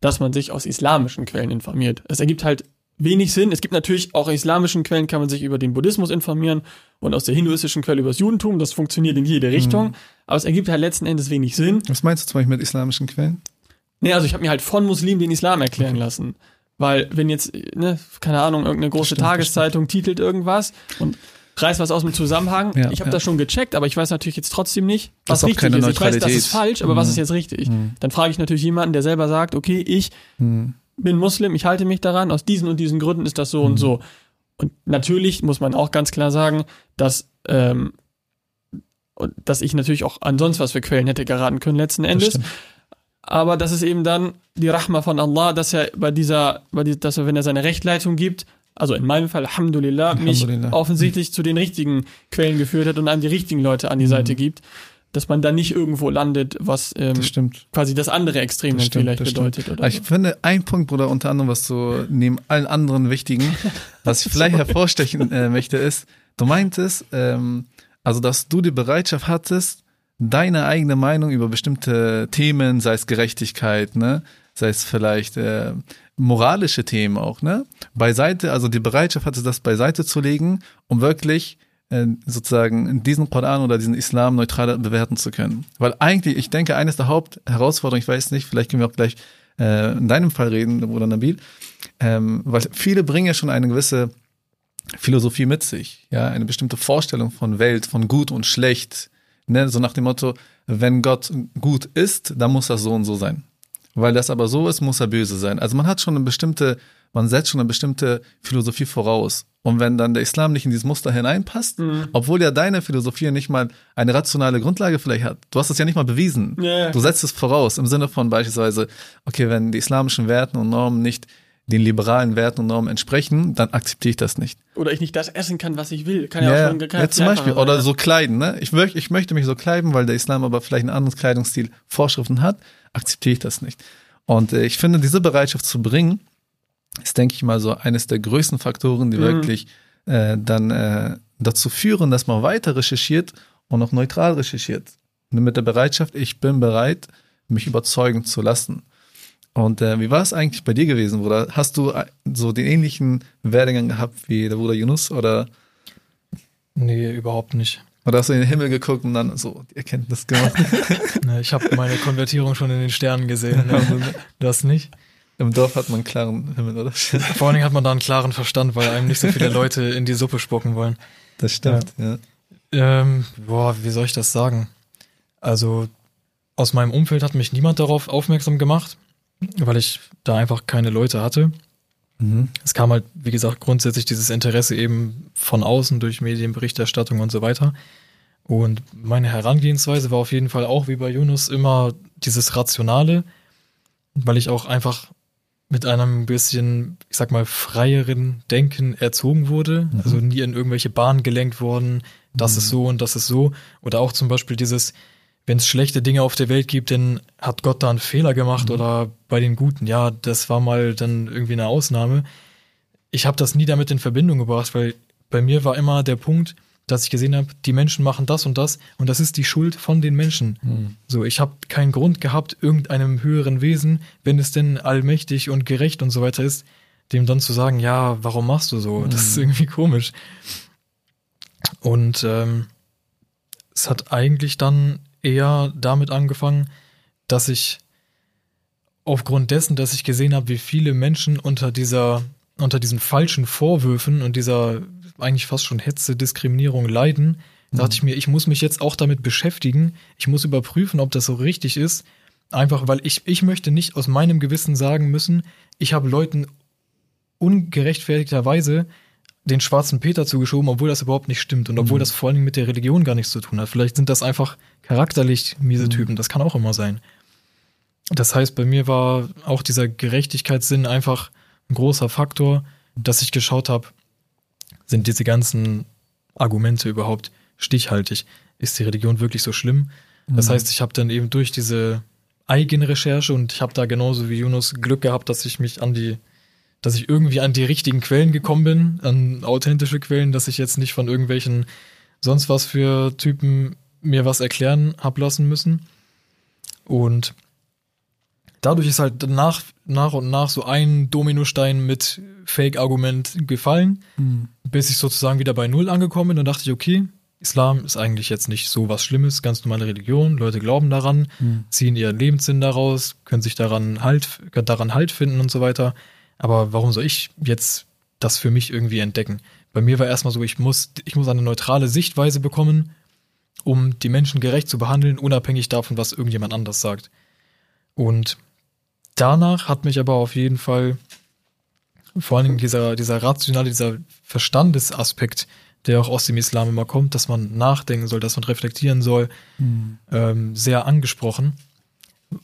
Speaker 2: dass man sich aus islamischen Quellen informiert. Es ergibt halt wenig Sinn. Es gibt natürlich auch islamischen Quellen, kann man sich über den Buddhismus informieren und aus der hinduistischen Quelle über das Judentum. Das funktioniert in jede Richtung. Mhm. Aber es ergibt halt letzten Endes wenig Sinn.
Speaker 1: Was meinst du zum Beispiel mit islamischen Quellen?
Speaker 2: Nee, also ich habe mir halt von Muslimen den Islam erklären okay. lassen. Weil wenn jetzt, ne, keine Ahnung, irgendeine große stimmt, Tageszeitung titelt irgendwas und reißt was aus dem Zusammenhang. Ja, ich habe ja. das schon gecheckt, aber ich weiß natürlich jetzt trotzdem nicht, was richtig ist. Ich weiß, das ist falsch, aber mhm. was ist jetzt richtig? Mhm. Dann frage ich natürlich jemanden, der selber sagt, okay, ich mhm bin Muslim, ich halte mich daran, aus diesen und diesen Gründen ist das so mhm. und so. Und natürlich muss man auch ganz klar sagen, dass, ähm, dass ich natürlich auch an sonst was für Quellen hätte geraten können letzten Endes. Aber das ist eben dann die Rahma von Allah, dass er bei dieser, bei die, dass er, wenn er seine Rechtleitung gibt, also in meinem Fall, Alhamdulillah, Alhamdulillah. mich offensichtlich zu den richtigen Quellen geführt hat und einem die richtigen Leute an die mhm. Seite gibt dass man da nicht irgendwo landet, was ähm, das quasi das andere Extrem das stimmt, vielleicht bedeutet. Oder
Speaker 1: ich so. finde, ein Punkt, Bruder, unter anderem, was so neben allen anderen wichtigen, was ich vielleicht hervorstechen äh, möchte, ist, du meintest, ähm, also dass du die Bereitschaft hattest, deine eigene Meinung über bestimmte Themen, sei es Gerechtigkeit, ne, sei es vielleicht äh, moralische Themen auch, ne, beiseite, also die Bereitschaft hattest, das beiseite zu legen, um wirklich sozusagen diesen Koran oder diesen Islam neutral bewerten zu können. Weil eigentlich, ich denke, eines der Hauptherausforderungen, ich weiß nicht, vielleicht können wir auch gleich äh, in deinem Fall reden, Bruder Nabil, ähm, weil viele bringen ja schon eine gewisse Philosophie mit sich, ja, eine bestimmte Vorstellung von Welt, von gut und schlecht, ne, so nach dem Motto, wenn Gott gut ist, dann muss das so und so sein. Weil das aber so ist, muss er böse sein. Also man hat schon eine bestimmte, man setzt schon eine bestimmte Philosophie voraus. Und wenn dann der Islam nicht in dieses Muster hineinpasst,
Speaker 2: Mhm.
Speaker 1: obwohl ja deine Philosophie nicht mal eine rationale Grundlage vielleicht hat, du hast es ja nicht mal bewiesen.
Speaker 2: Ja, ja.
Speaker 1: Du setzt es voraus im Sinne von beispielsweise, okay, wenn die islamischen Werten und Normen nicht den liberalen Werten und Normen entsprechen, dann akzeptiere ich das nicht.
Speaker 2: Oder ich nicht das essen kann, was ich will. Kann ja, auch schon kann
Speaker 1: ja,
Speaker 2: ja
Speaker 1: zum Beispiel. Oder
Speaker 2: sein,
Speaker 1: so kleiden, ne? Ich, möcht, ich möchte mich so kleiden, weil der Islam aber vielleicht ein anderes Kleidungsstil Vorschriften hat, akzeptiere ich das nicht. Und äh, ich finde, diese Bereitschaft zu bringen, ist, denke ich mal, so eines der größten Faktoren, die
Speaker 2: Mhm.
Speaker 1: wirklich äh, dann äh, dazu führen, dass man weiter recherchiert und auch neutral recherchiert. Und mit der Bereitschaft, ich bin bereit, mich überzeugen zu lassen. Und äh, wie war es eigentlich bei dir gewesen, Bruder? Hast du äh, so den ähnlichen Werdegang gehabt wie der Bruder Yunus oder
Speaker 3: Nee, überhaupt nicht.
Speaker 1: oder hast du in den Himmel geguckt und dann so die Erkenntnis gemacht?
Speaker 3: Ich habe meine Konvertierung schon in den Sternen gesehen. Ne? Das nicht.
Speaker 1: Im Dorf hat man einen klaren Himmel, oder?
Speaker 3: Vor allen Dingen hat man da einen klaren Verstand, weil einem nicht so viele Leute in die Suppe spucken wollen.
Speaker 1: Das stimmt, ja.
Speaker 3: Ähm, boah, wie soll ich das sagen? Also aus meinem Umfeld hat mich niemand darauf aufmerksam gemacht, weil ich da einfach keine Leute hatte.
Speaker 1: Mhm.
Speaker 3: Es kam halt, wie gesagt, grundsätzlich dieses Interesse eben von außen durch Medienberichterstattung und so weiter. Und meine Herangehensweise war auf jeden Fall auch wie bei Yunus immer dieses Rationale, weil ich auch einfach mit einem bisschen, ich sag mal, freieren Denken erzogen wurde. Also nie in irgendwelche Bahnen gelenkt worden, das ist so und das ist so. Oder auch zum Beispiel dieses, wenn es schlechte Dinge auf der Welt gibt, dann hat Gott da einen Fehler gemacht oder bei den Guten, ja, das war mal dann irgendwie eine Ausnahme. Ich habe das nie damit in Verbindung gebracht, weil bei mir war immer der Punkt, dass ich gesehen habe, die Menschen machen das und das und das ist die Schuld von den Menschen. So, ich habe keinen Grund gehabt, irgendeinem höheren Wesen, wenn es denn allmächtig und gerecht und so weiter ist, dem dann zu sagen, ja, warum machst du so? Das ist irgendwie komisch. Und ähm, es hat eigentlich dann eher damit angefangen, dass ich aufgrund dessen, dass ich gesehen habe, wie viele Menschen unter dieser, unter diesen falschen Vorwürfen und dieser eigentlich fast schon Hetze, Diskriminierung leiden, dachte ich mir, ich muss mich jetzt auch damit beschäftigen. Ich muss überprüfen, ob das so richtig ist. Einfach, weil ich, ich möchte nicht aus meinem Gewissen sagen müssen, ich habe Leuten ungerechtfertigterweise den schwarzen Peter zugeschoben, obwohl das überhaupt nicht stimmt und obwohl das vor allen Dingen mit der Religion gar nichts zu tun hat. Vielleicht sind das einfach charakterlich miese Typen, das kann auch immer sein. Das heißt, bei mir war auch dieser Gerechtigkeitssinn einfach ein großer Faktor, dass ich geschaut habe, sind diese ganzen Argumente überhaupt stichhaltig? Ist die Religion wirklich so schlimm? Das heißt, ich habe dann eben durch diese Eigenrecherche und ich habe da genauso wie Yunus Glück gehabt, dass ich mich an die, dass ich irgendwie an die richtigen Quellen gekommen bin, an authentische Quellen, dass ich jetzt nicht von irgendwelchen sonst was für Typen mir was erklären hab lassen müssen. Und dadurch ist halt nach, nach und nach so ein Dominostein mit Fake-Argument gefallen, bis ich sozusagen wieder bei Null angekommen bin. Dann dachte ich, okay, Islam ist eigentlich jetzt nicht so was Schlimmes, ganz normale Religion, Leute glauben daran, ziehen ihren Lebenssinn daraus, können sich daran halt, daran halt finden und so weiter. Aber warum soll ich jetzt das für mich irgendwie entdecken? Bei mir war erstmal so, ich muss, ich muss eine neutrale Sichtweise bekommen, um die Menschen gerecht zu behandeln, unabhängig davon, was irgendjemand anders sagt. Und danach hat mich aber auf jeden Fall vor allen Dingen dieser, dieser rationale, dieser Verstandesaspekt, der auch aus dem Islam immer kommt, dass man nachdenken soll, dass man reflektieren soll, ähm, sehr angesprochen,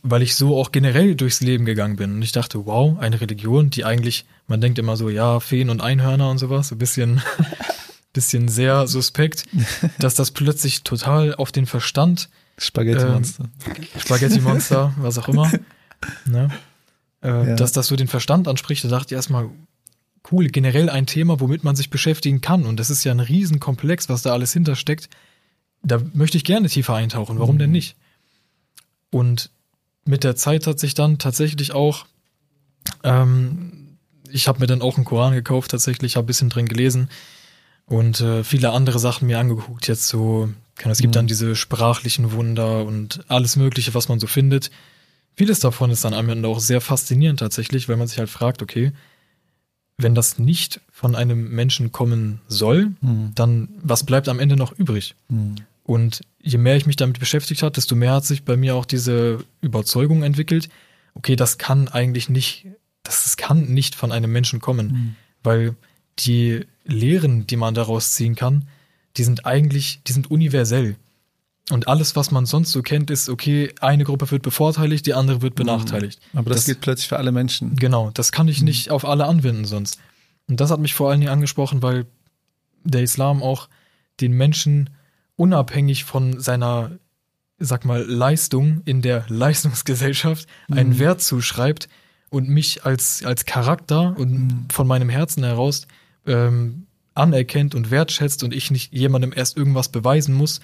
Speaker 3: weil ich so auch generell durchs Leben gegangen bin. Und ich dachte, wow, eine Religion, die eigentlich, man denkt immer so, ja, Feen und Einhörner und sowas, ein bisschen, bisschen sehr suspekt, dass das plötzlich total auf den Verstand
Speaker 1: Spaghetti-Monster.
Speaker 3: Spaghetti-Monster, was auch immer. Ne? Äh,
Speaker 1: Ja.
Speaker 3: Dass das so den Verstand anspricht, da dachte ich erstmal, cool, generell ein Thema, womit man sich beschäftigen kann. Und das ist ja ein Riesenkomplex, was da alles hintersteckt. Da möchte ich gerne tiefer eintauchen. Warum denn nicht? Und mit der Zeit hat sich dann tatsächlich auch, ähm, ich habe mir dann auch einen Koran gekauft, tatsächlich, habe ein bisschen drin gelesen und äh, viele andere Sachen mir angeguckt. Jetzt so, es gibt dann diese sprachlichen Wunder und alles Mögliche, was man so findet. Vieles davon ist dann am Ende auch sehr faszinierend tatsächlich, weil man sich halt fragt, okay, wenn das nicht von einem Menschen kommen soll,
Speaker 1: Mhm.
Speaker 3: dann was bleibt am Ende noch übrig?
Speaker 1: Mhm.
Speaker 3: Und je mehr ich mich damit beschäftigt habe, desto mehr hat sich bei mir auch diese Überzeugung entwickelt, okay, das kann eigentlich nicht, das, das kann nicht von einem Menschen kommen,
Speaker 1: Mhm.
Speaker 3: weil die, Lehren, die man daraus ziehen kann, die sind eigentlich, die sind universell. Und alles, was man sonst so kennt, ist, okay, eine Gruppe wird bevorteiligt, die andere wird benachteiligt.
Speaker 1: Aber das, geht plötzlich für alle Menschen.
Speaker 3: Genau, das kann ich nicht auf alle anwenden sonst. Und das hat mich vor allen Dingen angesprochen, weil der Islam auch den Menschen unabhängig von seiner, sag mal, Leistung in der Leistungsgesellschaft einen
Speaker 1: Mhm.
Speaker 3: Wert zuschreibt und mich als, als Charakter und
Speaker 1: Mhm.
Speaker 3: von meinem Herzen heraus ähm, anerkennt und wertschätzt und ich nicht jemandem erst irgendwas beweisen muss,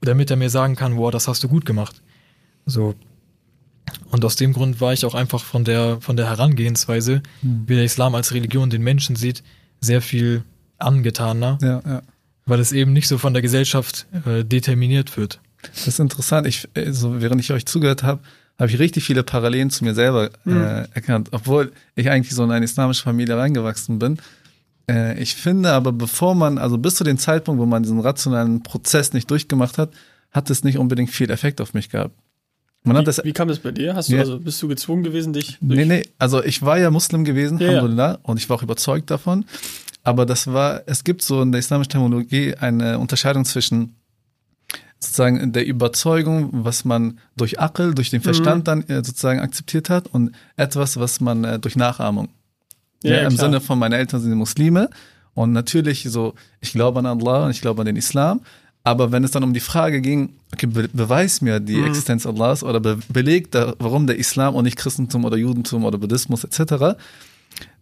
Speaker 3: damit er mir sagen kann, wow, das hast du gut gemacht. So. Und aus dem Grund war ich auch einfach von der, von der Herangehensweise,
Speaker 1: Mhm.
Speaker 3: wie der Islam als Religion den Menschen sieht, sehr viel angetaner,
Speaker 1: Ja, ja.
Speaker 3: weil es eben nicht so von der Gesellschaft äh, determiniert wird.
Speaker 1: Das ist interessant. Ich, so, während ich euch zugehört habe, habe ich richtig viele Parallelen zu mir selber äh, erkannt, obwohl ich eigentlich so in eine islamische Familie reingewachsen bin. Äh, ich finde aber, bevor man, also bis zu dem Zeitpunkt, wo man diesen rationalen Prozess nicht durchgemacht hat, hat es nicht unbedingt viel Effekt auf mich gehabt. Man hat das,
Speaker 2: Wie, wie kam das bei dir? Hast du
Speaker 1: Ja.
Speaker 2: also bist du gezwungen gewesen, dich
Speaker 1: nee, nee, also ich war ja Muslim gewesen,
Speaker 2: Ja, ja.
Speaker 1: Alhamdulillah, und ich war auch überzeugt davon. Aber das war, es gibt so in der islamischen Terminologie eine Unterscheidung zwischen sozusagen der Überzeugung, was man durch Akkel, durch den Verstand dann äh, sozusagen akzeptiert hat und etwas, was man äh, durch Nachahmung. Ja,
Speaker 2: Ja,
Speaker 1: Im
Speaker 2: klar.
Speaker 1: Sinne von meine Eltern sind Muslime und natürlich so, ich glaube an Allah und ich glaube an den Islam. Aber wenn es dann um die Frage ging, okay, be beweis mir die Existenz Allahs oder be beleg da, warum der Islam und nicht Christentum oder Judentum oder Buddhismus etc.,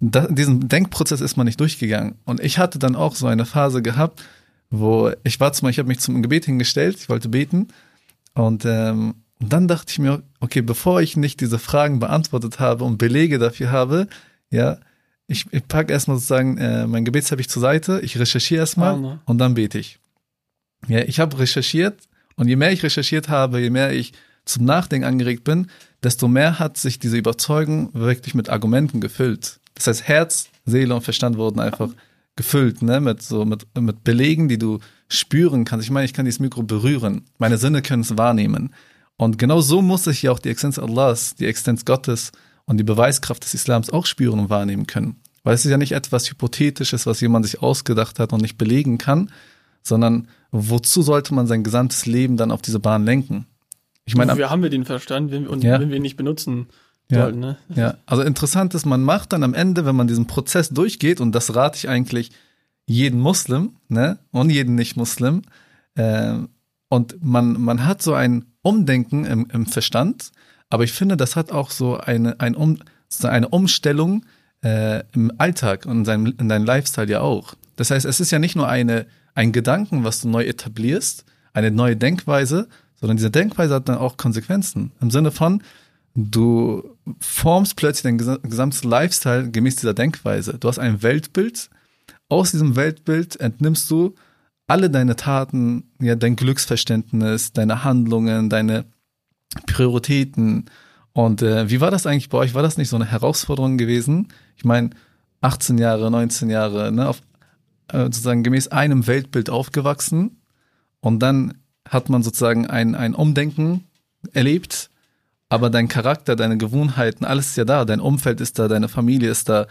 Speaker 1: da, diesen Denkprozess ist man nicht durchgegangen. Und ich hatte dann auch so eine Phase gehabt, wo ich war zum Beispiel, ich habe mich zum Gebet hingestellt, ich wollte beten und ähm, dann dachte ich mir, okay, bevor ich nicht diese Fragen beantwortet habe und Belege dafür habe, ja, ich, ich packe erstmal sozusagen äh, mein Gebetsteppich zur Seite, ich recherchiere erstmal
Speaker 2: Ah, ne.
Speaker 1: und dann bete ich. Ja, ich habe recherchiert und je mehr ich recherchiert habe, je mehr ich zum Nachdenken angeregt bin, desto mehr hat sich diese Überzeugung wirklich mit Argumenten gefüllt. Das heißt, Herz, Seele und Verstand wurden einfach gefüllt, ne, mit so mit, mit Belegen, die du spüren kannst. Ich meine, ich kann dieses Mikro berühren. Meine Sinne können es wahrnehmen. Und genau so muss ich ja auch die Existenz Allahs, die Existenz Gottes und die Beweiskraft des Islams auch spüren und wahrnehmen können. Weil es ist ja nicht etwas Hypothetisches, was jemand sich ausgedacht hat und nicht belegen kann, sondern wozu sollte man sein gesamtes Leben dann auf diese Bahn lenken? Ich meine,
Speaker 2: wir haben wir den Verstand, wenn wir, und
Speaker 1: Ja.
Speaker 2: wenn wir ihn nicht benutzen
Speaker 1: Ja.
Speaker 2: sollten, ne?
Speaker 1: Ja, also interessant ist, man macht dann am Ende, wenn man diesen Prozess durchgeht, und das rate ich eigentlich jeden Muslim, ne, und jeden Nicht-Muslim, äh, und man, man hat so ein Umdenken im, im Verstand, aber ich finde, das hat auch so eine, ein um, eine Umstellung äh, im Alltag und in seinem, in deinem Lifestyle ja auch. Das heißt, es ist ja nicht nur eine, ein Gedanken, was du neu etablierst, eine neue Denkweise, sondern diese Denkweise hat dann auch Konsequenzen. Im Sinne von, du formst plötzlich dein gesa- gesamtes Lifestyle gemäß dieser Denkweise. Du hast ein Weltbild. Aus diesem Weltbild entnimmst du alle deine Taten, ja, dein Glücksverständnis, deine Handlungen, deine Prioritäten. Und äh, wie war das eigentlich bei euch? War das nicht so eine Herausforderung gewesen? Ich meine, 18 Jahre, 19 Jahre, ne, auf, äh, sozusagen gemäß einem Weltbild aufgewachsen. Und dann hat man sozusagen ein, ein Umdenken erlebt, aber dein Charakter, deine Gewohnheiten, alles ist ja da, dein Umfeld ist da, deine Familie ist da.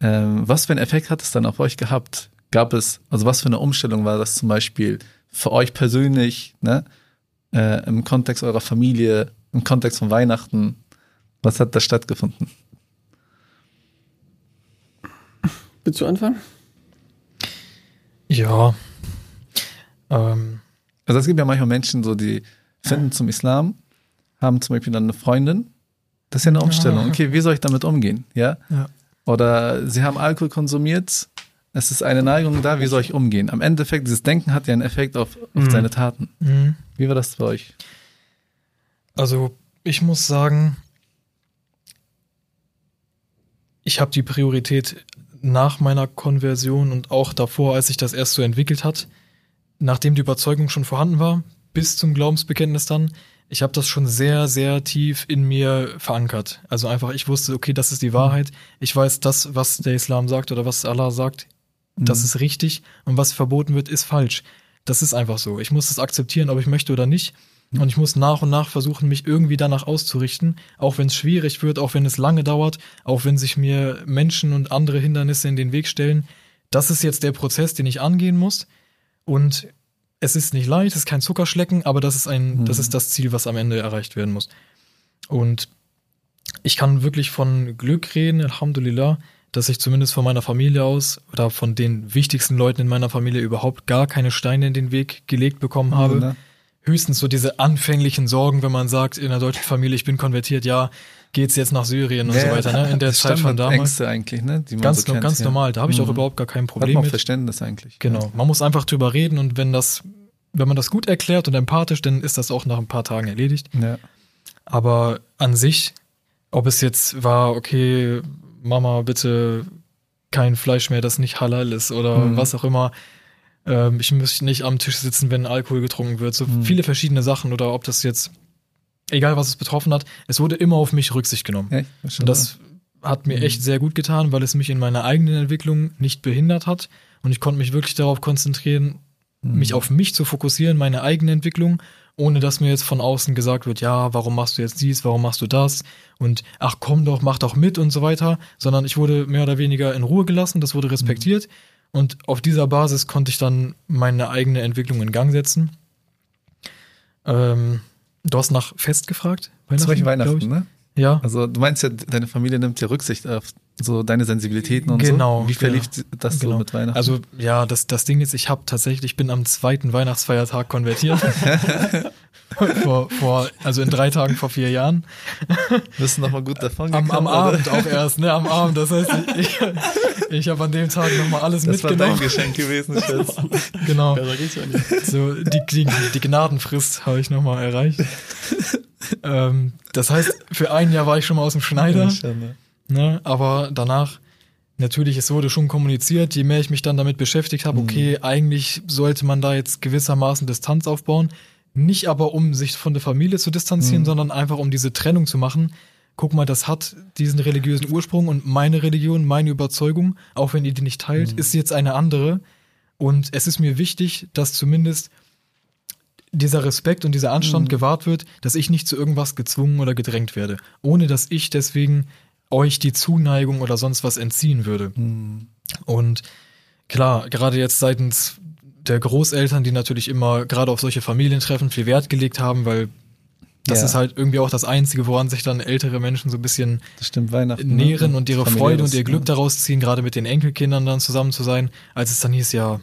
Speaker 1: Ähm, was für einen Effekt hat es dann auf euch gehabt? Gab es, also was für eine Umstellung war das zum Beispiel für euch persönlich, ne? Äh, im Kontext eurer Familie, im Kontext von Weihnachten? Was hat da stattgefunden?
Speaker 2: Willst du anfangen?
Speaker 3: Ja. Ähm,
Speaker 1: Also es gibt ja manchmal Menschen, so die finden zum Islam, haben zum Beispiel dann eine Freundin. Das ist ja eine Umstellung. Okay, wie soll ich damit umgehen? Ja.
Speaker 3: ja.
Speaker 1: Oder sie haben Alkohol konsumiert. Es ist eine Neigung da. Wie soll ich umgehen? Am Endeffekt, dieses Denken hat ja einen Effekt auf, auf
Speaker 3: Mhm.
Speaker 1: seine Taten.
Speaker 3: Mhm.
Speaker 1: Wie war das bei euch?
Speaker 3: Also, ich muss sagen, ich habe die Priorität nach meiner Konversion und auch davor, als sich das erst so entwickelt hat, nachdem die Überzeugung schon vorhanden war, bis zum Glaubensbekenntnis dann, ich habe das schon sehr, sehr tief in mir verankert. Also einfach, ich wusste, okay, das ist die Wahrheit. Ich weiß, das, was der Islam sagt oder was Allah sagt, das
Speaker 1: Mhm.
Speaker 3: ist richtig und was verboten wird, ist falsch. Das ist einfach so. Ich muss das akzeptieren, ob ich möchte oder nicht. Und ich muss nach und nach versuchen, mich irgendwie danach auszurichten, auch wenn es schwierig wird, auch wenn es lange dauert, auch wenn sich mir Menschen und andere Hindernisse in den Weg stellen. das ist jetzt der Prozess, den ich angehen muss. Und es ist nicht leicht, es ist kein Zuckerschlecken, aber das ist ein,
Speaker 1: Mhm.
Speaker 3: das ist das Ziel, was am Ende erreicht werden muss. Und ich kann wirklich von Glück reden, Alhamdulillah, dass ich zumindest von meiner Familie aus oder von den wichtigsten Leuten in meiner Familie überhaupt gar keine Steine in den Weg gelegt bekommen habe.
Speaker 1: Ne?
Speaker 3: Höchstens so diese anfänglichen Sorgen, wenn man sagt, in einer deutschen Familie, ich bin konvertiert, ja, geht's jetzt nach Syrien und so weiter, ne? In der Zeit von damals.
Speaker 1: Ängste eigentlich, ne?
Speaker 3: Ganz,
Speaker 1: so kennt,
Speaker 3: ganz
Speaker 1: ja.
Speaker 3: normal, da habe ich auch
Speaker 1: Mhm.
Speaker 3: überhaupt gar kein
Speaker 1: Hat
Speaker 3: Problem
Speaker 1: man auch
Speaker 3: mit.
Speaker 1: Verständnis eigentlich.
Speaker 3: Genau, man muss einfach drüber reden und wenn das, wenn man das gut erklärt und empathisch, dann ist das auch nach ein paar Tagen erledigt.
Speaker 1: Ja. ja.
Speaker 3: Aber an sich, ob es jetzt war, okay, Mama, bitte kein Fleisch mehr, das nicht halal ist oder
Speaker 1: Mhm.
Speaker 3: was auch immer. Ähm, ich muss nicht am Tisch sitzen, wenn Alkohol getrunken wird. So
Speaker 1: Mhm.
Speaker 3: viele verschiedene Sachen oder ob das jetzt, egal was es betroffen hat, es wurde immer auf mich Rücksicht genommen.
Speaker 1: Echt?
Speaker 3: Und das hat mir
Speaker 1: Mhm.
Speaker 3: echt sehr gut getan, weil es mich in meiner eigenen Entwicklung nicht behindert hat. Und ich konnte mich wirklich darauf konzentrieren,
Speaker 1: Mhm.
Speaker 3: mich auf mich zu fokussieren, meine eigene Entwicklung, ohne dass mir jetzt von außen gesagt wird, ja, warum machst du jetzt dies, warum machst du das? Und ach komm doch, mach doch mit und so weiter. Sondern ich wurde mehr oder weniger in Ruhe gelassen, das wurde respektiert. Und auf dieser Basis konnte ich dann meine eigene Entwicklung in Gang setzen. Ähm, du hast nach Fest gefragt?
Speaker 1: Weihnachten,
Speaker 3: ich?
Speaker 1: ne?
Speaker 3: Ja.
Speaker 1: Also du meinst ja, deine Familie nimmt ja Rücksicht auf so deine Sensibilitäten und
Speaker 3: Genau,
Speaker 1: so. Wie verlief
Speaker 3: ja.
Speaker 1: das
Speaker 3: Genau.
Speaker 1: so mit Weihnachten?
Speaker 3: Also ja, das, das Ding ist, ich habe tatsächlich, ich bin am zweiten Weihnachtsfeiertag konvertiert. vor, vor, also in drei Tagen vor vier Jahren.
Speaker 1: bist du nochmal gut davon
Speaker 3: Am, am
Speaker 1: gekommen,
Speaker 3: Abend auch erst, ne? Am Abend. Das heißt, ich, ich, habe an dem Tag nochmal alles
Speaker 1: Das war dein
Speaker 3: mitgenommen.
Speaker 1: Geschenk gewesen, Schatz.
Speaker 3: Genau.
Speaker 2: Besser geht's ja nicht.
Speaker 3: So, die, die, die Gnadenfrist habe ich nochmal erreicht. ähm, das heißt, für ein Jahr war ich schon mal aus dem Schneider.
Speaker 1: Schande.
Speaker 3: Ne? Aber danach, natürlich, es wurde schon kommuniziert, je mehr ich mich dann damit beschäftigt habe, okay, eigentlich sollte man da jetzt gewissermaßen Distanz aufbauen. Nicht aber, um sich von der Familie zu distanzieren,
Speaker 1: Mhm.
Speaker 3: sondern einfach, um diese Trennung zu machen. Guck mal, das hat diesen religiösen Ursprung und meine Religion, meine Überzeugung, auch wenn ihr die nicht teilt, ist jetzt eine andere. Und es ist mir wichtig, dass zumindest dieser Respekt und dieser Anstand
Speaker 1: Mhm.
Speaker 3: gewahrt wird, dass ich nicht zu irgendwas gezwungen oder gedrängt werde, ohne dass ich deswegen euch die Zuneigung oder sonst was entziehen würde.
Speaker 1: Hm.
Speaker 3: Und klar, gerade jetzt seitens der Großeltern, die natürlich immer gerade auf solche Familientreffen viel Wert gelegt haben, weil das
Speaker 1: Ja.
Speaker 3: ist halt irgendwie auch das Einzige, woran sich dann ältere Menschen so ein bisschen
Speaker 1: Das stimmt, Weihnachten. ne?
Speaker 3: nähren und ihre Freude und ihr Glück
Speaker 1: ja.
Speaker 3: daraus ziehen, gerade mit den Enkelkindern dann zusammen zu sein. Als es dann hieß, ja,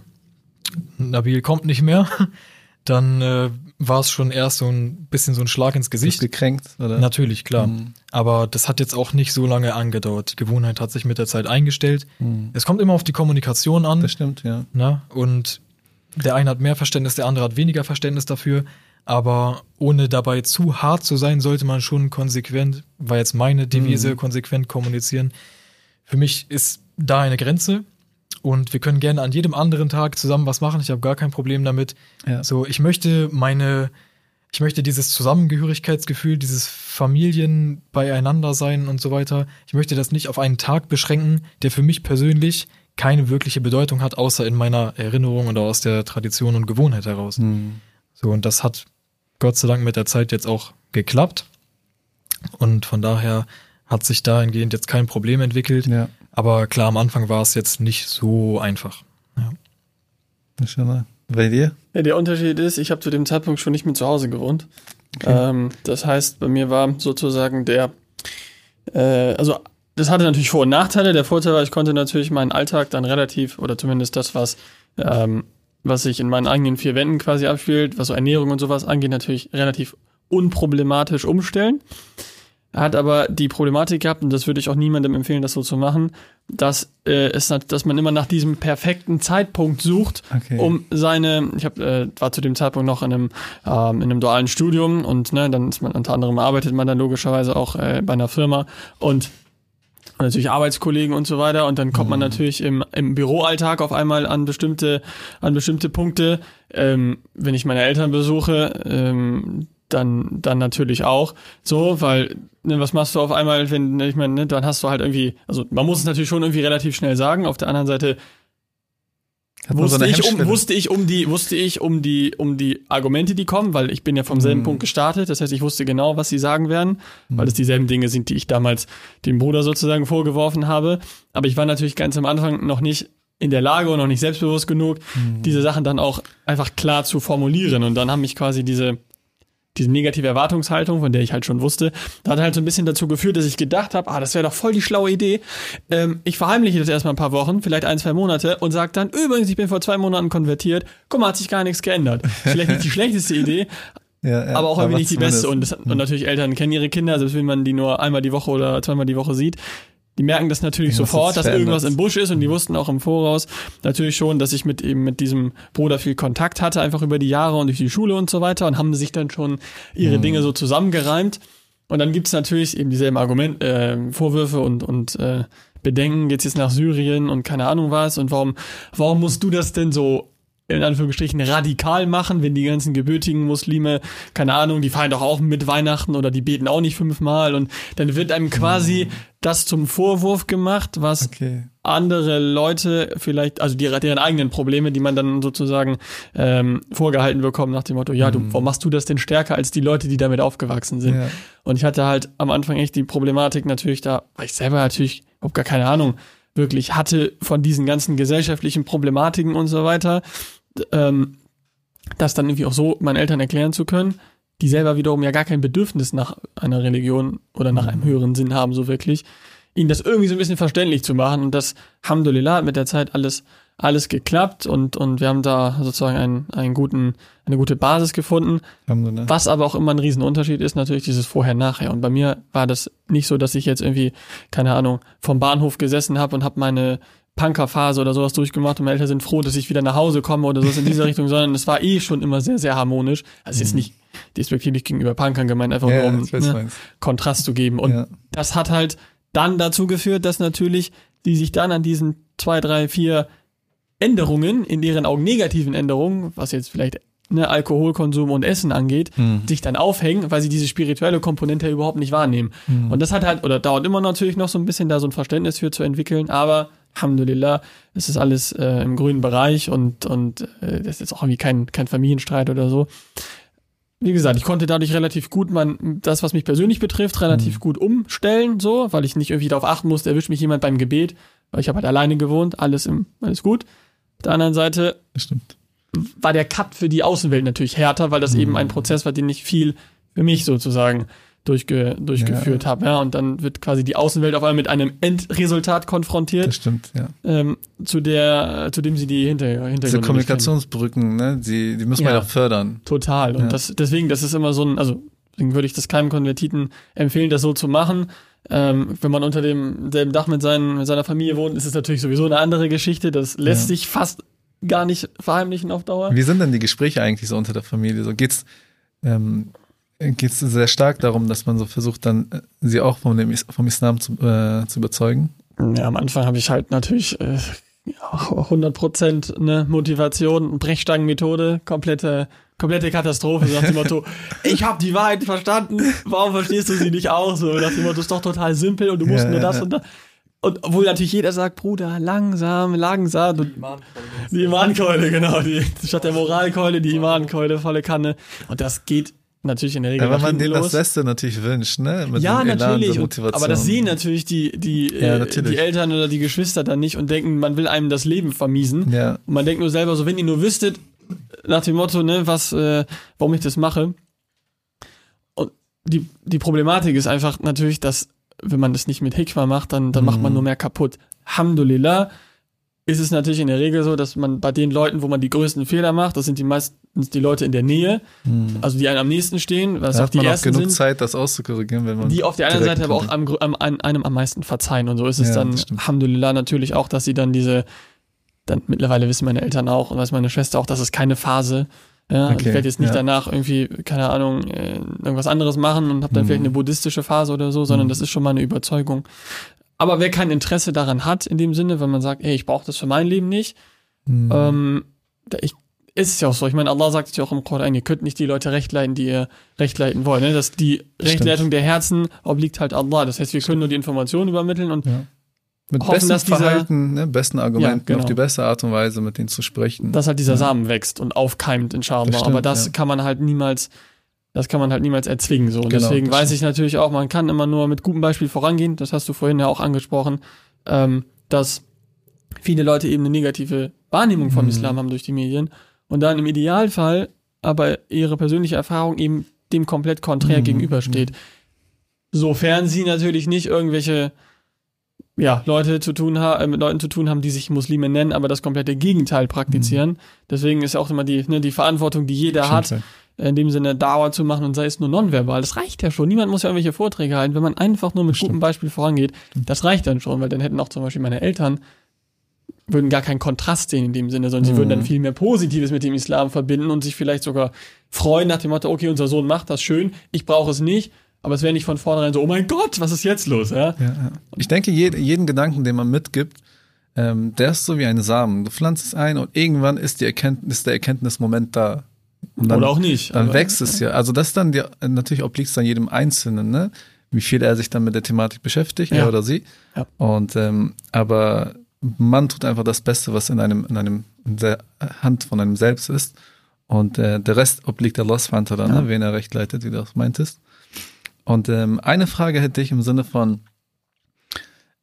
Speaker 3: Nabil kommt nicht mehr, dann äh, war es schon erst so ein bisschen so ein Schlag ins Gesicht.
Speaker 1: gekränkt, oder?
Speaker 3: Natürlich, klar.
Speaker 1: Mhm.
Speaker 3: Aber das hat jetzt auch nicht so lange angedauert. Die Gewohnheit hat sich mit der Zeit eingestellt.
Speaker 1: Hm.
Speaker 3: Es kommt immer auf die Kommunikation an.
Speaker 1: Das stimmt, ja.
Speaker 3: Ne? Und der eine hat mehr Verständnis, der andere hat weniger Verständnis dafür. Aber ohne dabei zu hart zu sein, sollte man schon konsequent, war jetzt meine Devise,
Speaker 1: Mhm.
Speaker 3: konsequent kommunizieren. Für mich ist da eine Grenze. Und wir können gerne an jedem anderen Tag zusammen was machen. Ich habe gar kein Problem damit.
Speaker 1: ja.
Speaker 3: So, ich möchte meine, ich möchte dieses Zusammengehörigkeitsgefühl, dieses Familien beieinander sein und so weiter. Ich möchte das nicht auf einen Tag beschränken, der für mich persönlich keine wirkliche Bedeutung hat, außer in meiner Erinnerung oder aus der Tradition und Gewohnheit heraus.
Speaker 1: Hm.
Speaker 3: So, und das hat Gott sei Dank mit der Zeit jetzt auch geklappt. Und von daher hat sich dahingehend jetzt kein Problem entwickelt.
Speaker 1: Ja.
Speaker 3: Aber klar, am Anfang war es jetzt nicht so einfach.
Speaker 1: Mashallah. Bei dir?
Speaker 2: Ja, der Unterschied ist, ich habe zu dem Zeitpunkt schon nicht mehr zu Hause gewohnt. Ähm, das heißt, bei mir war sozusagen der, äh, also das hatte natürlich Vor- und Nachteile. Der Vorteil war, ich konnte natürlich meinen Alltag dann relativ, oder zumindest das, was, ähm, was sich in meinen eigenen vier Wänden quasi abspielt, was so Ernährung und sowas angeht, natürlich relativ unproblematisch umstellen. Hat aber die Problematik gehabt, und das würde ich auch niemandem empfehlen, das so zu machen, dass, äh, es, dass man immer nach diesem perfekten Zeitpunkt sucht,
Speaker 1: Okay.
Speaker 2: um seine, ich hab, äh, war zu dem Zeitpunkt noch in einem, ähm, in einem dualen Studium und ne, dann ist man unter anderem arbeitet man dann logischerweise auch äh, bei einer Firma und und natürlich Arbeitskollegen und so weiter und dann kommt man natürlich im, im Büroalltag auf einmal an bestimmte an bestimmte Punkte ähm, wenn ich meine Eltern besuche ähm, dann dann natürlich auch so weil ne, was machst du auf einmal wenn ne, ich meine ne, dann hast du halt irgendwie also man muss es natürlich schon irgendwie relativ schnell sagen auf der anderen Seite
Speaker 1: so
Speaker 2: wusste
Speaker 1: eine
Speaker 2: ich, um, wusste ich um die wusste ich um die um die Argumente die kommen weil ich bin ja vom selben
Speaker 1: Mhm.
Speaker 2: Punkt gestartet das heißt ich wusste genau was sie sagen werden weil es dieselben Dinge sind die ich damals dem Bruder sozusagen vorgeworfen habe aber ich war natürlich ganz am Anfang noch nicht in der Lage und noch nicht selbstbewusst genug,
Speaker 1: Mhm.
Speaker 2: diese Sachen dann auch einfach klar zu formulieren. Und dann haben mich quasi diese, diese negative Erwartungshaltung, von der ich halt schon wusste, da hat halt so ein bisschen dazu geführt, dass ich gedacht habe, ah, das wäre doch voll die schlaue Idee. Ähm, ich verheimliche das erstmal ein paar Wochen, vielleicht ein, zwei Monate und sage dann, übrigens, ich bin vor zwei Monaten konvertiert, guck mal, hat sich gar nichts geändert. Vielleicht nicht die schlechteste Idee,
Speaker 1: Ja, ja,
Speaker 2: aber auch irgendwie nicht die beste. Und, das, und natürlich Eltern kennen ihre Kinder, selbst wenn man die nur einmal die Woche oder zweimal die Woche sieht. Die merken das natürlich
Speaker 1: Irgendwas
Speaker 2: sofort, dass irgendwas im Busch ist und die wussten auch im Voraus natürlich schon, dass ich mit eben mit diesem Bruder viel Kontakt hatte, einfach über die Jahre und durch die Schule und so weiter und haben sich dann schon ihre Dinge so zusammengereimt. Und dann gibt's natürlich eben dieselben Argument, äh, Vorwürfe und, und äh, Bedenken, geht's jetzt nach Syrien und keine Ahnung was? Und warum, warum musst du das denn so in Anführungsstrichen radikal machen, wenn die ganzen gebürtigen Muslime, keine Ahnung, die feiern doch auch mit Weihnachten oder die beten auch nicht fünfmal und dann wird einem quasi das zum Vorwurf gemacht, was
Speaker 1: Okay.
Speaker 2: andere Leute vielleicht, also die, deren eigenen Probleme, die man dann sozusagen ähm, vorgehalten bekommt nach dem Motto, ja, du, warum machst du das denn stärker als die Leute, die damit aufgewachsen sind?
Speaker 1: Ja.
Speaker 2: Und ich hatte halt am Anfang echt die Problematik natürlich da, weil ich selber natürlich überhaupt gar keine Ahnung wirklich hatte von diesen ganzen gesellschaftlichen Problematiken und so weiter, ähm, das dann irgendwie auch so meinen Eltern erklären zu können, die selber wiederum ja gar kein Bedürfnis nach einer Religion oder nach einem höheren Sinn haben, so wirklich, ihnen das irgendwie so ein bisschen verständlich zu machen. Und das, Alhamdulillah, hat mit der Zeit alles, alles geklappt und, und wir haben da sozusagen einen, einen guten, eine gute Basis gefunden. Was aber auch immer ein Riesenunterschied ist, natürlich dieses Vorher-Nachher. Und bei mir war das nicht so, dass ich jetzt irgendwie, keine Ahnung, vom Bahnhof gesessen habe und habe meine Punkerphase oder sowas durchgemacht und meine Eltern sind froh, dass ich wieder nach Hause komme oder sowas in dieser Richtung, sondern es war eh schon immer sehr, sehr harmonisch. Also jetzt nicht despektierlich gegenüber Punkern gemeint, einfach
Speaker 1: Mhm. Ja,
Speaker 2: nur um ne. Kontrast zu geben. Und
Speaker 1: Ja.
Speaker 2: das hat halt dann dazu geführt, dass natürlich die sich dann an diesen zwei, drei, vier Änderungen, in deren Augen negativen Änderungen, was jetzt vielleicht ne, Alkoholkonsum und Essen angeht,
Speaker 1: Mhm.
Speaker 2: sich dann aufhängen, weil sie diese spirituelle Komponente überhaupt nicht wahrnehmen.
Speaker 1: Mhm.
Speaker 2: Und das hat halt, oder dauert immer natürlich noch so ein bisschen, da so ein Verständnis für zu entwickeln, aber Alhamdulillah, es ist alles äh, im grünen Bereich und, und äh, das ist jetzt auch irgendwie kein, kein Familienstreit oder so. Wie gesagt, ich konnte dadurch relativ gut mein, das, was mich persönlich betrifft, relativ gut umstellen, so, weil ich nicht irgendwie darauf achten musste, erwischt mich jemand beim Gebet, weil ich habe halt alleine gewohnt, alles im, alles gut. Auf der anderen Seite
Speaker 1: stimmt.
Speaker 2: war der Cut für die Außenwelt natürlich härter, weil das eben ein Prozess war, den ich viel für mich sozusagen durchge, durchgeführt habe. Ja, und dann wird quasi die Außenwelt auf einmal mit einem Endresultat konfrontiert,
Speaker 1: Das stimmt, ja.
Speaker 2: ähm, zu der, zu dem sie die hinter, Hintergründe
Speaker 1: Diese Kommunikationsbrücken, ne, die, die muss man
Speaker 2: Ja.
Speaker 1: ja auch fördern.
Speaker 2: Total. Und
Speaker 1: Ja.
Speaker 2: das, deswegen, das ist immer so ein, also deswegen würde ich das keinem Konvertiten empfehlen, das so zu machen. Ähm, wenn man unter demselben Dach mit, seinen, mit seiner Familie wohnt, ist es natürlich sowieso eine andere Geschichte. Das lässt
Speaker 1: Ja.
Speaker 2: sich fast gar nicht verheimlichen auf Dauer.
Speaker 1: Wie sind denn die Gespräche eigentlich so unter der Familie? So geht's, ähm, geht's sehr stark darum, dass man so versucht, dann äh, sie auch vom, dem, Is- vom Islam zu, äh, zu überzeugen?
Speaker 2: Ja, am Anfang habe ich halt natürlich äh, ja, 100% ne, Motivation, Brechstangenmethode, komplette, komplette Katastrophe, so nach dem Motto, ich habe die Wahrheit verstanden, warum verstehst du sie nicht auch? So nach dem Motto, ist doch total simpel und du musst
Speaker 1: Ja,
Speaker 2: nur das
Speaker 1: ja.
Speaker 2: und das. Und obwohl natürlich jeder sagt, Bruder, langsam, langsam. Und die Imankeule, genau. Die, statt der Moralkeule, die Imankeule, volle Kanne. Und das geht natürlich in der Regel
Speaker 1: Ja,
Speaker 2: nach
Speaker 1: man denen das. Beste natürlich wünscht, ne? Mit
Speaker 2: Ja, natürlich. Und, aber das sehen natürlich die, die,
Speaker 1: Ja,
Speaker 2: äh,
Speaker 1: natürlich.
Speaker 2: die Eltern oder die Geschwister dann nicht und denken, man will einem das Leben vermiesen.
Speaker 1: Ja,
Speaker 2: Und man denkt nur selber so, wenn ihr nur wüsstet, nach dem Motto, ne, was, äh, warum ich das mache. Und die, die Problematik ist einfach natürlich, dass, wenn man das nicht mit Hikma macht, dann, dann macht man
Speaker 1: Mhm.
Speaker 2: nur mehr kaputt. Alhamdulillah ist es natürlich in der Regel so, dass man bei den Leuten, wo man die größten Fehler macht, das sind die meistens die Leute in der Nähe, also die einem am nächsten stehen, was
Speaker 1: da
Speaker 2: auch
Speaker 1: hat
Speaker 2: die
Speaker 1: man auch genug
Speaker 2: sind
Speaker 1: Zeit, das auszukorrigieren, wenn man.
Speaker 2: die auf der anderen Seite aber auch am, am, an, einem am meisten verzeihen. Und so ist es
Speaker 1: Ja,
Speaker 2: dann. Alhamdulillah, natürlich auch, dass sie dann diese, dann mittlerweile wissen meine Eltern auch und weiß meine Schwester auch, dass es keine Phase. Ja,
Speaker 1: Okay,
Speaker 2: ich werde jetzt nicht
Speaker 1: ja.
Speaker 2: danach irgendwie, keine Ahnung, äh, irgendwas anderes machen und habe dann
Speaker 1: Mhm.
Speaker 2: vielleicht eine buddhistische Phase oder so, sondern
Speaker 1: Mhm.
Speaker 2: das ist schon meine Überzeugung. Aber wer kein Interesse daran hat, in dem Sinne, wenn man sagt, ey, ich brauche das für mein Leben nicht,
Speaker 1: Mhm.
Speaker 2: ähm, ich, ist es ja auch so. Ich meine, Allah sagt es ja auch im Koran, ihr könnt nicht die Leute recht leiten, die ihr recht leiten wollt. Ne? Dass die Rechtleitung der Herzen obliegt halt Allah. Das heißt, wir können nur die Informationen übermitteln und
Speaker 1: ja. Mit
Speaker 2: hoffen,
Speaker 1: bestem
Speaker 2: dass dieser-
Speaker 1: Verhalten, ne, besten Argumenten,
Speaker 2: genau.
Speaker 1: auf die beste Art und Weise mit denen zu sprechen.
Speaker 2: dass halt dieser
Speaker 1: Ja.
Speaker 2: Samen wächst und aufkeimt, inshallah.
Speaker 1: Das stimmt,
Speaker 2: Aber das
Speaker 1: ja.
Speaker 2: kann man halt niemals, das kann man halt niemals erzwingen. So. Und
Speaker 1: Genau,
Speaker 2: deswegen weiß ich natürlich auch, man kann immer nur mit gutem Beispiel vorangehen. Das hast du vorhin ja auch angesprochen, ähm, dass viele Leute eben eine negative Wahrnehmung vom
Speaker 1: Mhm.
Speaker 2: Islam haben durch die Medien und dann im Idealfall aber ihre persönliche Erfahrung eben dem komplett konträr
Speaker 1: Mhm.
Speaker 2: gegenübersteht. Sofern sie natürlich nicht irgendwelche ja, Leute zu tun ha äh, mit Leuten zu tun haben, die sich Muslime nennen, aber das komplette Gegenteil praktizieren. Deswegen ist ja auch immer die, ne, die Verantwortung, die jeder hat,
Speaker 1: Stimmt.
Speaker 2: in dem Sinne Dauer zu machen und sei es nur nonverbal. Das reicht ja schon. Niemand muss ja irgendwelche Vorträge halten. Wenn man einfach nur mit
Speaker 1: Stimmt.
Speaker 2: gutem Beispiel vorangeht, das reicht dann schon, weil dann hätten auch zum Beispiel meine Eltern würden gar keinen Kontrast sehen in dem Sinne, sondern sie
Speaker 1: Mhm.
Speaker 2: würden dann viel mehr Positives mit dem Islam verbinden und sich vielleicht sogar freuen nach dem Motto, okay, unser Sohn macht das schön, ich brauche es nicht, aber es wäre nicht von vornherein so, oh mein Gott, was ist jetzt los? Ja?
Speaker 1: Ja, ja. Ich denke, jed, jeden Gedanken, den man mitgibt, ähm, der ist so wie ein Samen. Du pflanzt es ein und irgendwann ist die Erkenntnis, der Erkenntnismoment da. Und dann,
Speaker 2: Oder auch nicht.
Speaker 1: dann wächst es ja. Also das ist dann die, natürlich obliegt es dann jedem Einzelnen, ne? Wie viel er sich dann mit der Thematik beschäftigt,
Speaker 2: Ja.
Speaker 1: er oder sie.
Speaker 2: Ja.
Speaker 1: Und ähm, aber man tut einfach das Beste, was in einem, in einem in der Hand von einem selbst ist. Und äh, der Rest obliegt Allah wa ta'ala,
Speaker 2: Ja.
Speaker 1: ne? wen er recht leitet, wie du auch meintest. Und ähm, eine Frage hätte ich im Sinne von,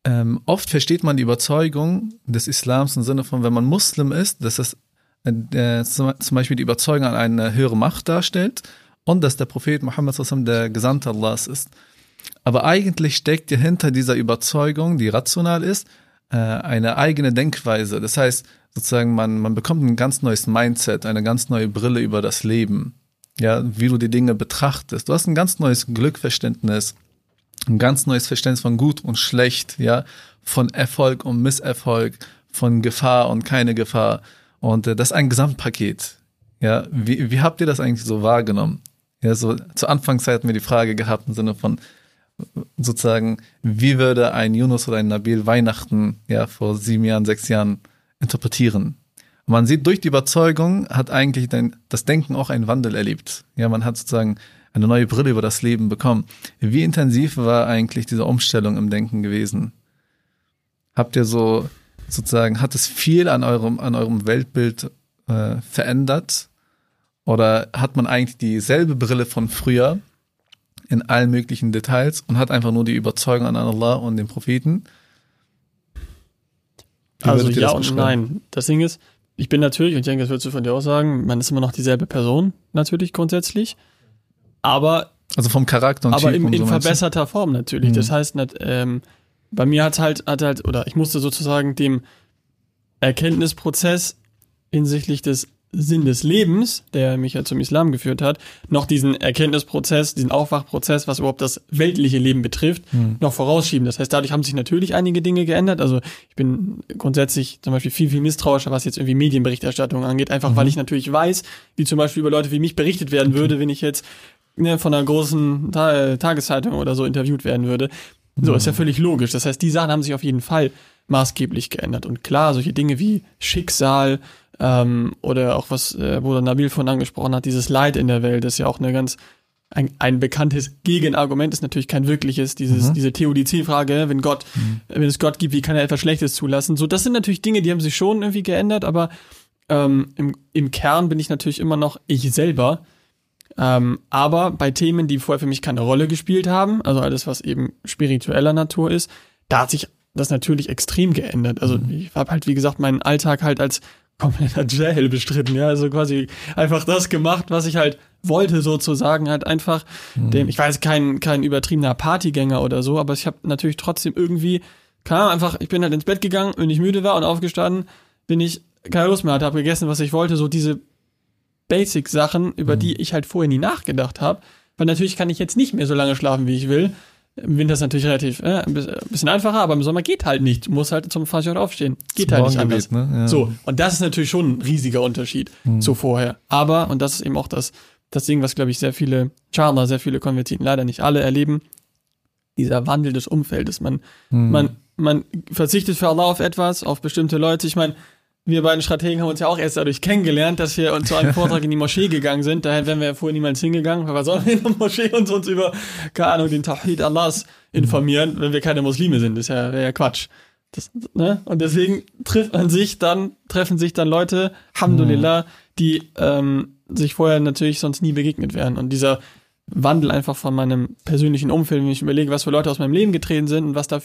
Speaker 1: ähm, oft versteht man die Überzeugung des Islams im Sinne von, wenn man Muslim ist, dass es äh, zum, zum Beispiel die Überzeugung an eine höhere Macht darstellt und dass der Prophet Muhammad der Gesandte Allahs ist. Aber eigentlich steckt ja hinter dieser Überzeugung, die rational ist, eine eigene Denkweise. Das heißt, sozusagen, man, man bekommt ein ganz neues Mindset, eine ganz neue Brille über das Leben. Ja, wie du die Dinge betrachtest. Du hast ein ganz neues Glückverständnis, ein ganz neues Verständnis von gut und schlecht, ja, von Erfolg und Misserfolg, von Gefahr und keine Gefahr. Und äh, das ist ein Gesamtpaket. Ja, wie, wie habt ihr das eigentlich so wahrgenommen? Ja, so zur Anfangszeit hatten wir die Frage gehabt im Sinne von sozusagen, wie würde ein Yunus oder ein Nabil Weihnachten ja vor sieben Jahren, sechs Jahren interpretieren? Und man sieht, durch die Überzeugung hat eigentlich dein, das Denken auch einen Wandel erlebt. Ja, man hat sozusagen eine neue Brille über das Leben bekommen. Wie intensiv war eigentlich diese Umstellung im Denken gewesen? Habt ihr so sozusagen, hat es viel an eurem, an eurem Weltbild äh, verändert? Oder hat man eigentlich dieselbe Brille von früher in allen möglichen Details und hat einfach nur die Überzeugung an Allah und den Propheten? Wie
Speaker 2: Also ja und nein. Das Ding ist, ich bin natürlich, und ich denke, das würdest du von dir auch sagen, man ist immer noch dieselbe Person, natürlich grundsätzlich. Aber,
Speaker 1: Also vom Charakter und
Speaker 2: aber in, in
Speaker 1: so
Speaker 2: verbesserter Form natürlich.
Speaker 1: Mhm.
Speaker 2: Das heißt, ähm, bei mir hat halt, hat halt, oder ich musste sozusagen dem Erkenntnisprozess hinsichtlich des Sinn des Lebens, der mich ja zum Islam geführt hat, noch diesen Erkenntnisprozess, diesen Aufwachprozess, was überhaupt das weltliche Leben betrifft,
Speaker 1: Hm.
Speaker 2: noch vorausschieben. Das heißt, dadurch haben sich natürlich einige Dinge geändert. Also ich bin grundsätzlich zum Beispiel viel, viel misstrauischer, was jetzt irgendwie Medienberichterstattung angeht, einfach
Speaker 1: Mhm.
Speaker 2: weil ich natürlich weiß, wie zum Beispiel über Leute wie mich berichtet werden würde, wenn ich jetzt ne, von einer großen Ta Tageszeitung oder so interviewt werden würde. So, ist ja völlig logisch. Das heißt, die Sachen haben sich auf jeden Fall maßgeblich geändert. Und klar, solche Dinge wie Schicksal ähm, oder auch was äh, Bruder Nabil von angesprochen hat, dieses Leid in der Welt ist ja auch eine ganz ein, ein bekanntes Gegenargument ist natürlich kein wirkliches, dieses,
Speaker 1: Mhm.
Speaker 2: diese Theodizee-Frage, wenn Gott, wenn es Gott gibt, wie kann er etwas Schlechtes zulassen? So, das sind natürlich Dinge, die haben sich schon irgendwie geändert, aber ähm, im, im Kern bin ich natürlich immer noch ich selber. Ähm, aber bei Themen, die vorher für mich keine Rolle gespielt haben, also alles, was eben spiritueller Natur ist, da hat sich das natürlich extrem geändert. Also ich habe halt, wie gesagt, meinen Alltag halt als kompletter Jail bestritten, ja, also quasi einfach das gemacht, was ich halt wollte sozusagen, halt einfach dem, ich weiß, kein, kein übertriebener Partygänger oder so, aber ich habe natürlich trotzdem irgendwie, Ahnung, einfach, ich bin halt ins Bett gegangen, wenn ich müde war und aufgestanden, bin ich keine Lust mehr hatte, habe gegessen, was ich wollte, so diese Basic-Sachen, über die ich halt vorher nie nachgedacht habe. Weil natürlich kann ich jetzt nicht mehr so lange schlafen, wie ich will. Im Winter ist natürlich relativ äh, ein bisschen- ein bisschen einfacher, aber im Sommer geht halt nicht. Du musst halt zum Fasiot aufstehen. Geht
Speaker 1: Zum
Speaker 2: halt nicht anders.
Speaker 1: Ne? Ja.
Speaker 2: So, und das ist natürlich schon ein riesiger Unterschied zu vorher. Aber, und das ist eben auch das, das Ding, was, glaube ich, sehr viele Charler, sehr viele Konvertiten, leider nicht alle erleben, dieser Wandel des Umfeldes. Man,
Speaker 1: Hm.
Speaker 2: man, man verzichtet für Allah auf etwas, auf bestimmte Leute. Ich meine, wir beiden Strategen haben uns ja auch erst dadurch kennengelernt, dass wir uns zu einem Vortrag in die Moschee gegangen sind. Daher wären wir ja vorher niemals hingegangen, weil wir sollen in der Moschee uns, uns über, keine Ahnung, den Tawhid Allahs informieren, wenn wir keine Muslime sind. Das ist ja, wäre ja Quatsch. Das, ne? Und deswegen trifft man sich dann, treffen sich dann Leute, Alhamdulillah, die ähm, sich vorher natürlich sonst nie begegnet wären. Und dieser Wandel einfach von meinem persönlichen Umfeld, wenn ich überlege, was für Leute aus meinem Leben getreten sind und was da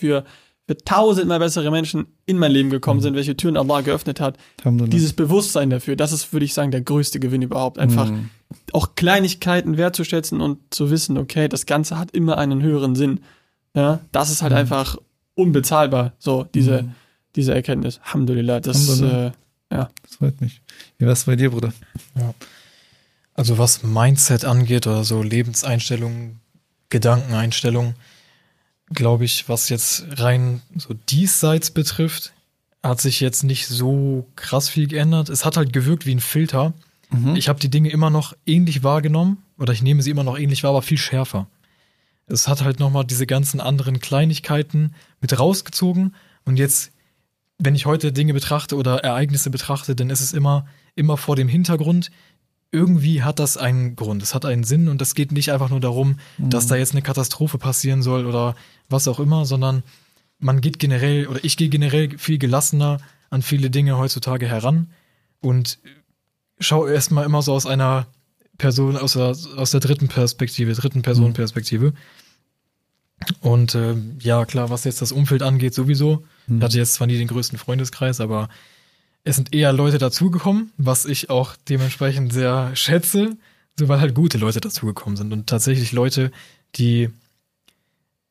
Speaker 2: für, tausendmal bessere Menschen in mein Leben gekommen sind, welche Türen Allah geöffnet hat. Dieses Bewusstsein dafür, das ist, würde ich sagen, der größte Gewinn überhaupt. Einfach
Speaker 1: Mhm.
Speaker 2: auch Kleinigkeiten wertzuschätzen und zu wissen, okay, das Ganze hat immer einen höheren Sinn. Ja, das ist halt
Speaker 1: Mhm.
Speaker 2: einfach unbezahlbar, so diese,
Speaker 1: Mhm.
Speaker 2: diese Erkenntnis. Alhamdulillah, das,
Speaker 1: Alhamdulillah.
Speaker 2: äh, ja.
Speaker 1: Das freut mich. Wie war's bei dir, Bruder?
Speaker 3: Also was Mindset angeht oder so Lebenseinstellungen, Gedankeneinstellungen, glaube ich, was jetzt rein so diesseits betrifft, hat sich jetzt nicht so krass viel geändert. Es hat halt gewirkt wie ein Filter.
Speaker 1: Mhm.
Speaker 3: Ich habe die Dinge immer noch ähnlich wahrgenommen oder ich nehme sie immer noch ähnlich wahr, aber viel schärfer. Es hat halt nochmal diese ganzen anderen Kleinigkeiten mit rausgezogen und jetzt, wenn ich heute Dinge betrachte oder Ereignisse betrachte, dann ist es immer, immer vor dem Hintergrund, irgendwie hat das einen Grund, es hat einen Sinn und es geht nicht einfach nur darum, dass da jetzt eine Katastrophe passieren soll oder was auch immer, sondern man geht generell oder ich gehe generell viel gelassener an viele Dinge heutzutage heran und schaue erstmal immer so aus einer Person, aus der, aus der dritten Perspektive, dritten Personenperspektive. Und äh, ja, klar, was jetzt das Umfeld angeht, sowieso. Ich hatte jetzt zwar nie den größten Freundeskreis, aber es sind eher Leute dazugekommen, was ich auch dementsprechend sehr schätze, so weil halt gute Leute dazugekommen sind und tatsächlich Leute, die,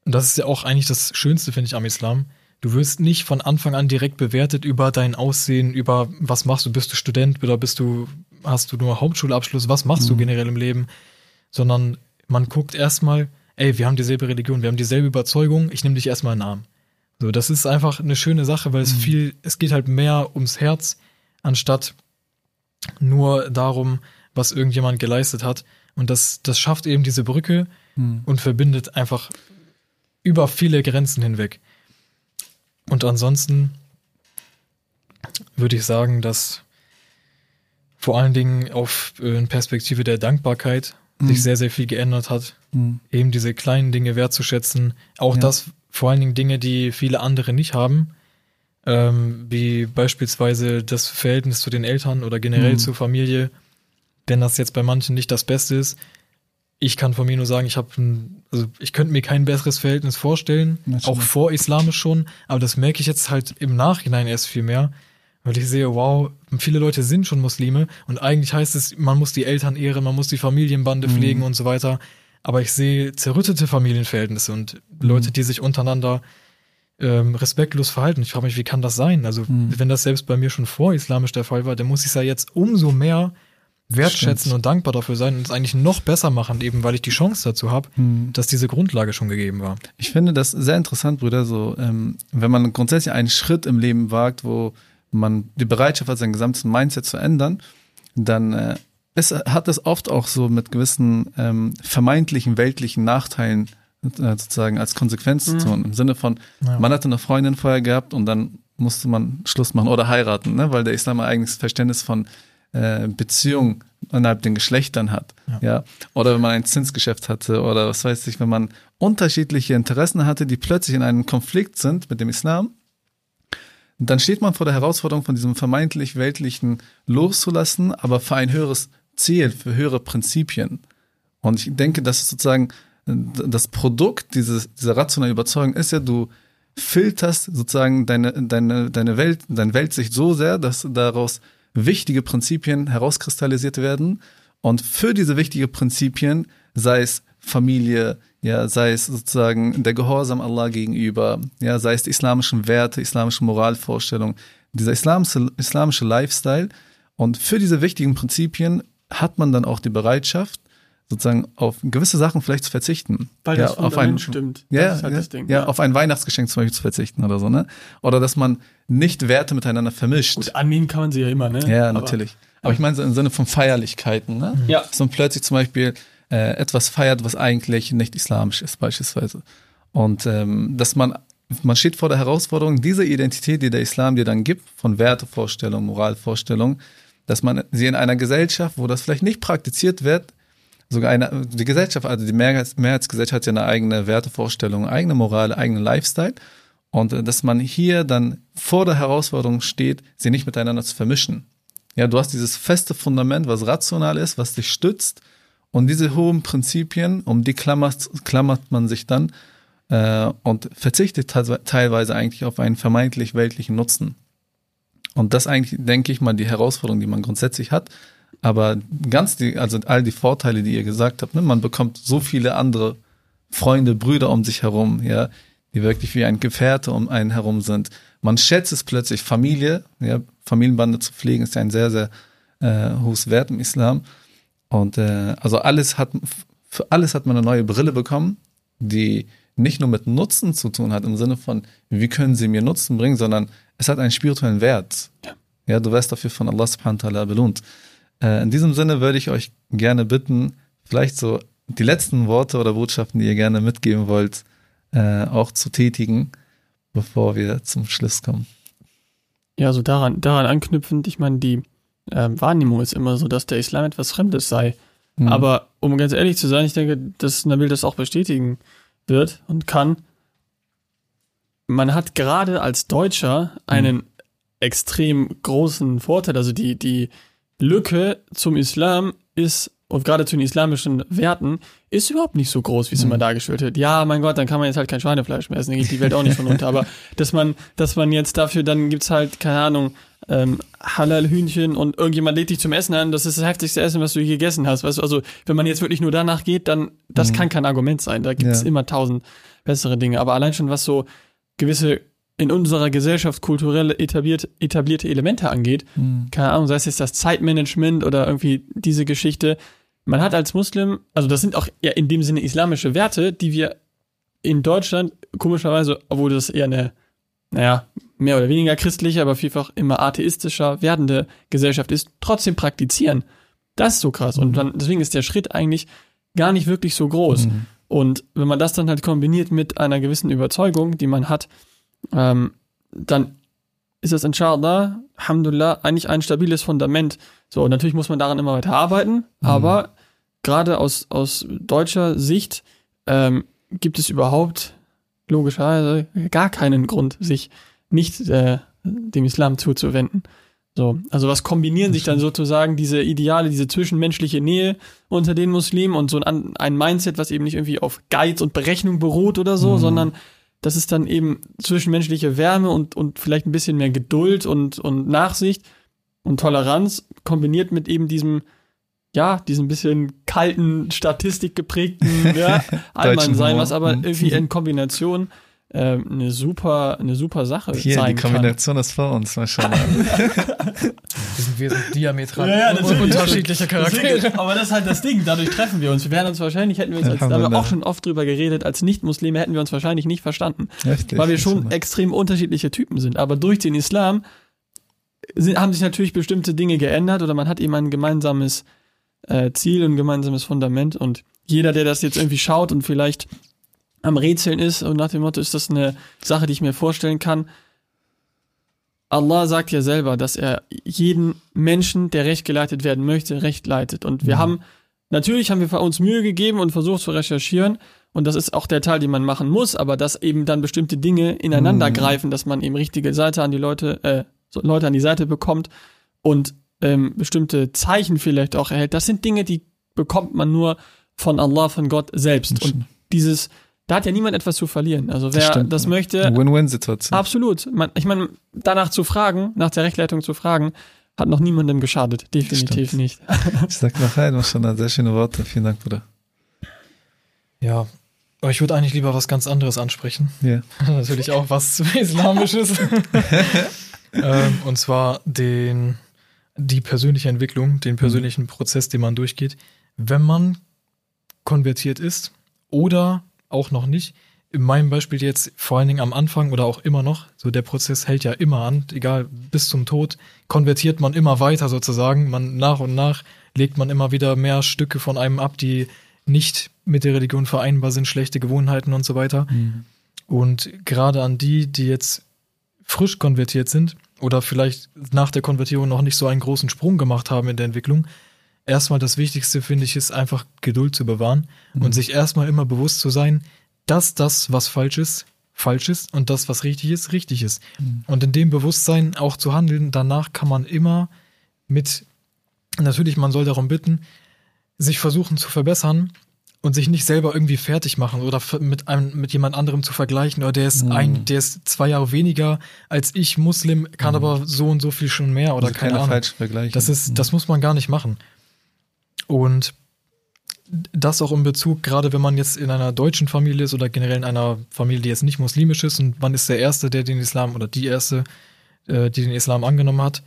Speaker 3: und das ist ja auch eigentlich das Schönste, finde ich, am Islam, du wirst nicht von Anfang an direkt bewertet über dein Aussehen, über was machst du, bist du Student oder bist du, hast du nur Hauptschulabschluss, was machst du generell im Leben, sondern man guckt erstmal, ey, wir haben dieselbe Religion, wir haben dieselbe Überzeugung, ich nehme dich erstmal in den Arm. So, das ist einfach eine schöne Sache, weil es viel, es geht halt mehr ums Herz, anstatt nur darum, was irgendjemand geleistet hat. Und das, das schafft eben diese Brücke
Speaker 1: Mhm.
Speaker 3: und verbindet einfach über viele Grenzen hinweg. Und ansonsten würde ich sagen, dass vor allen Dingen auf äh, in Perspektive der Dankbarkeit sich sehr, sehr viel geändert hat.
Speaker 1: Mhm.
Speaker 3: Eben diese kleinen Dinge wertzuschätzen. Auch
Speaker 1: Ja.
Speaker 3: das, vor allen Dingen Dinge, die viele andere nicht haben. Ähm, wie beispielsweise das Verhältnis zu den Eltern oder generell
Speaker 1: Mhm.
Speaker 3: zur Familie. Wenn das jetzt bei manchen nicht das Beste ist, ich kann von mir nur sagen, ich habe also ich könnte mir kein besseres Verhältnis vorstellen,
Speaker 1: Natürlich.
Speaker 3: auch vor islamisch schon, aber das merke ich jetzt halt im Nachhinein erst viel mehr, weil ich sehe, wow, viele Leute sind schon Muslime und eigentlich heißt es, man muss die Eltern ehren, man muss die Familienbande
Speaker 1: Mhm.
Speaker 3: pflegen und so weiter, aber ich sehe zerrüttete Familienverhältnisse und
Speaker 1: Mhm.
Speaker 3: Leute, die sich untereinander ähm, respektlos verhalten. Ich frage mich, wie kann das sein? Also
Speaker 1: Mhm.
Speaker 3: wenn das selbst bei mir schon vor islamisch der Fall war, dann muss ich es ja jetzt umso mehr wertschätzen
Speaker 1: Stimmt.
Speaker 3: und dankbar dafür sein und es eigentlich noch besser machen, eben weil ich die Chance dazu habe,
Speaker 1: Mhm.
Speaker 3: dass diese Grundlage schon gegeben war.
Speaker 1: Ich finde das sehr interessant, Bruder, so, ähm, wenn man grundsätzlich einen Schritt im Leben wagt, wo man die Bereitschaft hat, sein gesamtes Mindset zu ändern, dann äh, es hat es oft auch so mit gewissen ähm, vermeintlichen weltlichen Nachteilen äh, sozusagen als Konsequenz zu tun. Im Sinne von,
Speaker 3: Ja.
Speaker 1: man hatte eine Freundin vorher gehabt und dann musste man Schluss machen oder heiraten, ne? weil der Islam ein eigenes Verständnis von äh, Beziehung innerhalb den Geschlechtern hat.
Speaker 3: Ja.
Speaker 1: Ja. Oder wenn man ein Zinsgeschäft hatte oder was weiß ich, wenn man unterschiedliche Interessen hatte, die plötzlich in einem Konflikt sind mit dem Islam, dann steht man vor der Herausforderung von diesem vermeintlich weltlichen loszulassen, aber für ein höheres Ziel, für höhere Prinzipien. Und ich denke, das ist sozusagen äh, das Produkt dieses, dieser rationalen Überzeugung ist ja, du filterst sozusagen deine, deine, deine Welt, deine Weltsicht so sehr, dass daraus wichtige Prinzipien herauskristallisiert werden. Und für diese wichtigen Prinzipien, sei es Familie, ja, sei es sozusagen der Gehorsam Allah gegenüber, ja, sei es die islamischen Werte, islamische Moralvorstellungen, dieser islamische, islamische Lifestyle. Und für diese wichtigen Prinzipien hat man dann auch die Bereitschaft, sozusagen auf gewisse Sachen vielleicht zu verzichten.
Speaker 2: Weil
Speaker 1: ja,
Speaker 2: das
Speaker 1: auf
Speaker 2: Fundament
Speaker 1: ein,
Speaker 2: stimmt.
Speaker 1: Ja,
Speaker 2: das ist halt
Speaker 1: ja,
Speaker 2: das Ding.
Speaker 1: ja, auf ein Weihnachtsgeschenk zum Beispiel zu verzichten oder so, ne? Oder dass man nicht Werte miteinander vermischt.
Speaker 2: Gut, annehmen kann man sie ja immer, ne?
Speaker 1: Ja,
Speaker 2: Aber-
Speaker 1: natürlich. Aber ich meine so im Sinne von Feierlichkeiten, ne?
Speaker 2: Ja.
Speaker 1: Dass man plötzlich zum Beispiel äh, etwas feiert, was eigentlich nicht islamisch ist, beispielsweise. Und ähm, dass man, man steht vor der Herausforderung, diese Identität, die der Islam dir dann gibt, von Wertevorstellung, Moralvorstellung, dass man sie in einer Gesellschaft, wo das vielleicht nicht praktiziert wird, sogar eine, die Gesellschaft, also die Mehrheits, Mehrheitsgesellschaft hat ja eine eigene Wertevorstellung, eigene Moral, eigenen Lifestyle. Und äh, dass man hier dann vor der Herausforderung steht, sie nicht miteinander zu vermischen. Ja, du hast dieses feste Fundament, was rational ist, was dich stützt. Und diese hohen Prinzipien, um die klammert, klammert man sich dann äh, und verzichtet teilweise eigentlich auf einen vermeintlich weltlichen Nutzen. Und das eigentlich, denke ich mal, die Herausforderung, die man grundsätzlich hat. Aber ganz die, also all die Vorteile, die ihr gesagt habt, ne, man bekommt so viele andere Freunde, Brüder um sich herum, ja, die wirklich wie ein Gefährte um einen herum sind. Man schätzt es plötzlich, Familie, ja, Familienbande zu pflegen, ist ja ein sehr, sehr äh, hohes Wert im Islam. Und äh, also alles hat, für alles hat man eine neue Brille bekommen, die nicht nur mit Nutzen zu tun hat, im Sinne von, wie können sie mir Nutzen bringen, sondern es hat einen spirituellen Wert. Ja, ja du wirst dafür von Allah subhanahu wa ta'ala belohnt. Äh, in diesem Sinne würde ich euch gerne bitten, vielleicht so die letzten Worte oder Botschaften, die ihr gerne mitgeben wollt, äh, auch zu tätigen, bevor wir zum Schluss kommen.
Speaker 2: Ja, so daran, daran anknüpfend, ich meine, die äh, Wahrnehmung ist immer so, dass der Islam etwas Fremdes sei. Mhm. Aber um ganz ehrlich zu sein, ich denke, dass Nabil das auch bestätigen wird und kann. Man hat gerade als Deutscher einen mhm. extrem großen Vorteil. Also die, die Lücke zum Islam ist und gerade zu den islamischen Werten ist überhaupt nicht so groß, wie es mhm. immer dargestellt wird. Ja, mein Gott, dann kann man jetzt halt kein Schweinefleisch mehr essen, dann geht die Welt auch nicht von unter. Aber dass man, dass man jetzt dafür, dann gibt's halt, keine Ahnung, ähm, Halal-Hühnchen und irgendjemand lädt dich zum Essen an, das ist das heftigste Essen, was du je gegessen hast. Weißt du, also wenn man jetzt wirklich nur danach geht, dann, das mhm. kann kein Argument sein. Da gibt's ja. immer tausend bessere Dinge. Aber allein schon, was so gewisse in unserer Gesellschaft kulturell etabliert, etablierte Elemente angeht, mhm. keine Ahnung, sei es jetzt das Zeitmanagement oder irgendwie diese Geschichte, man hat als Muslim, also das sind auch ja in dem Sinne islamische Werte, die wir in Deutschland komischerweise, obwohl das eher eine, naja, mehr oder weniger christliche, aber vielfach immer atheistischer werdende Gesellschaft ist, trotzdem praktizieren. Das ist so krass. Mhm. Und dann, deswegen ist der Schritt eigentlich gar nicht wirklich so groß. Mhm. Und wenn man das dann halt kombiniert mit einer gewissen Überzeugung, die man hat, ähm, dann ist das inshallah, Alhamdulillah, eigentlich ein stabiles Fundament. So, natürlich muss man daran immer weiter arbeiten, mhm. aber gerade aus, aus deutscher Sicht ähm, gibt es überhaupt logischerweise gar keinen Grund, sich nicht äh, dem Islam zuzuwenden. So, also was kombinieren sich dann sozusagen diese Ideale, diese zwischenmenschliche Nähe unter den Muslimen und so ein, ein Mindset, was eben nicht irgendwie auf Geiz und Berechnung beruht oder so, mhm. sondern das ist dann eben zwischenmenschliche Wärme und, und vielleicht ein bisschen mehr Geduld und, und Nachsicht und Toleranz kombiniert mit eben diesem ja, diesen bisschen kalten, statistikgeprägten ja, Allmann sein, was aber mhm. irgendwie in Kombination äh, eine super, eine super Sache
Speaker 1: Hier, sein die Kombination kann. ist vor uns, mal schauen.
Speaker 3: wir sind, wir sind diametral ja, ja, unterschiedliche Charaktere.
Speaker 2: Deswegen, aber das ist halt das Ding, dadurch treffen wir uns. Wir wären uns wahrscheinlich, hätten wir uns, als, da haben wir auch schon oft drüber geredet, als Nicht-Muslime hätten wir uns wahrscheinlich nicht verstanden. Richtig, weil wir schon extrem unterschiedliche Typen sind. Aber durch den Islam sind, haben sich natürlich bestimmte Dinge geändert oder man hat eben ein gemeinsames äh, Ziel und gemeinsames Fundament. Und jeder, der das jetzt irgendwie schaut und vielleicht am Rätseln ist und nach dem Motto, ist das eine Sache, die ich mir vorstellen kann. Allah sagt ja selber, dass er jeden Menschen, der recht geleitet werden möchte, recht leitet. Und wir mhm. haben, natürlich haben wir uns Mühe gegeben und versucht zu recherchieren. Und das ist auch der Teil, den man machen muss, aber dass eben dann bestimmte Dinge ineinander mhm. greifen, dass man eben richtige Seite an die Leute, äh, Leute an die Seite bekommt und ähm, bestimmte Zeichen vielleicht auch erhält, das sind Dinge, die bekommt man nur von Allah, von Gott selbst. Und dieses, da hat ja niemand etwas zu verlieren. Also wer das, das möchte.
Speaker 1: Win-Win-Situation.
Speaker 2: Absolut. Man, ich meine, danach zu fragen, nach der Rechtleitung zu fragen, hat noch niemandem geschadet. Definitiv nicht.
Speaker 1: ich sag noch ein, schon sehr schöne Worte. Vielen Dank, Bruder.
Speaker 3: Ja, aber ich würde eigentlich lieber was ganz anderes ansprechen.
Speaker 1: Ja.
Speaker 3: Natürlich auch was Islamisches. ähm, und zwar den die persönliche Entwicklung, den mhm. persönlichen Prozess, den man durchgeht, wenn man konvertiert ist oder auch noch nicht. In meinem Beispiel jetzt vor allen Dingen am Anfang oder auch immer noch, so der Prozess hält ja immer an, egal bis zum Tod, konvertiert man immer weiter sozusagen. Man nach und nach legt man immer wieder mehr Stücke von einem ab, die nicht mit der Religion vereinbar sind, schlechte Gewohnheiten und so weiter. Mhm. Und gerade an die, die jetzt frisch konvertiert sind, oder vielleicht nach der Konvertierung noch nicht so einen großen Sprung gemacht haben in der Entwicklung. Erstmal das Wichtigste, finde ich, ist einfach Geduld zu bewahren mhm. und sich erstmal immer bewusst zu sein, dass das, was falsch ist, falsch ist und das, was richtig ist, richtig ist. Mhm. Und in dem Bewusstsein auch zu handeln, danach kann man immer mit, natürlich, man soll darum bitten, sich versuchen zu verbessern und sich nicht selber irgendwie fertig machen oder mit einem mit jemand anderem zu vergleichen oder der ist
Speaker 1: Mhm.
Speaker 3: ein der ist zwei Jahre weniger als ich Muslim kann
Speaker 1: Mhm.
Speaker 3: aber so und so viel schon mehr oder
Speaker 1: also
Speaker 3: keine Ahnung
Speaker 1: falschen Vergleiche.
Speaker 3: das ist das muss man gar nicht machen und das auch in Bezug gerade wenn man jetzt in einer deutschen Familie ist oder generell in einer Familie die jetzt nicht muslimisch ist und man ist der erste der den Islam oder die erste äh, die den Islam angenommen hat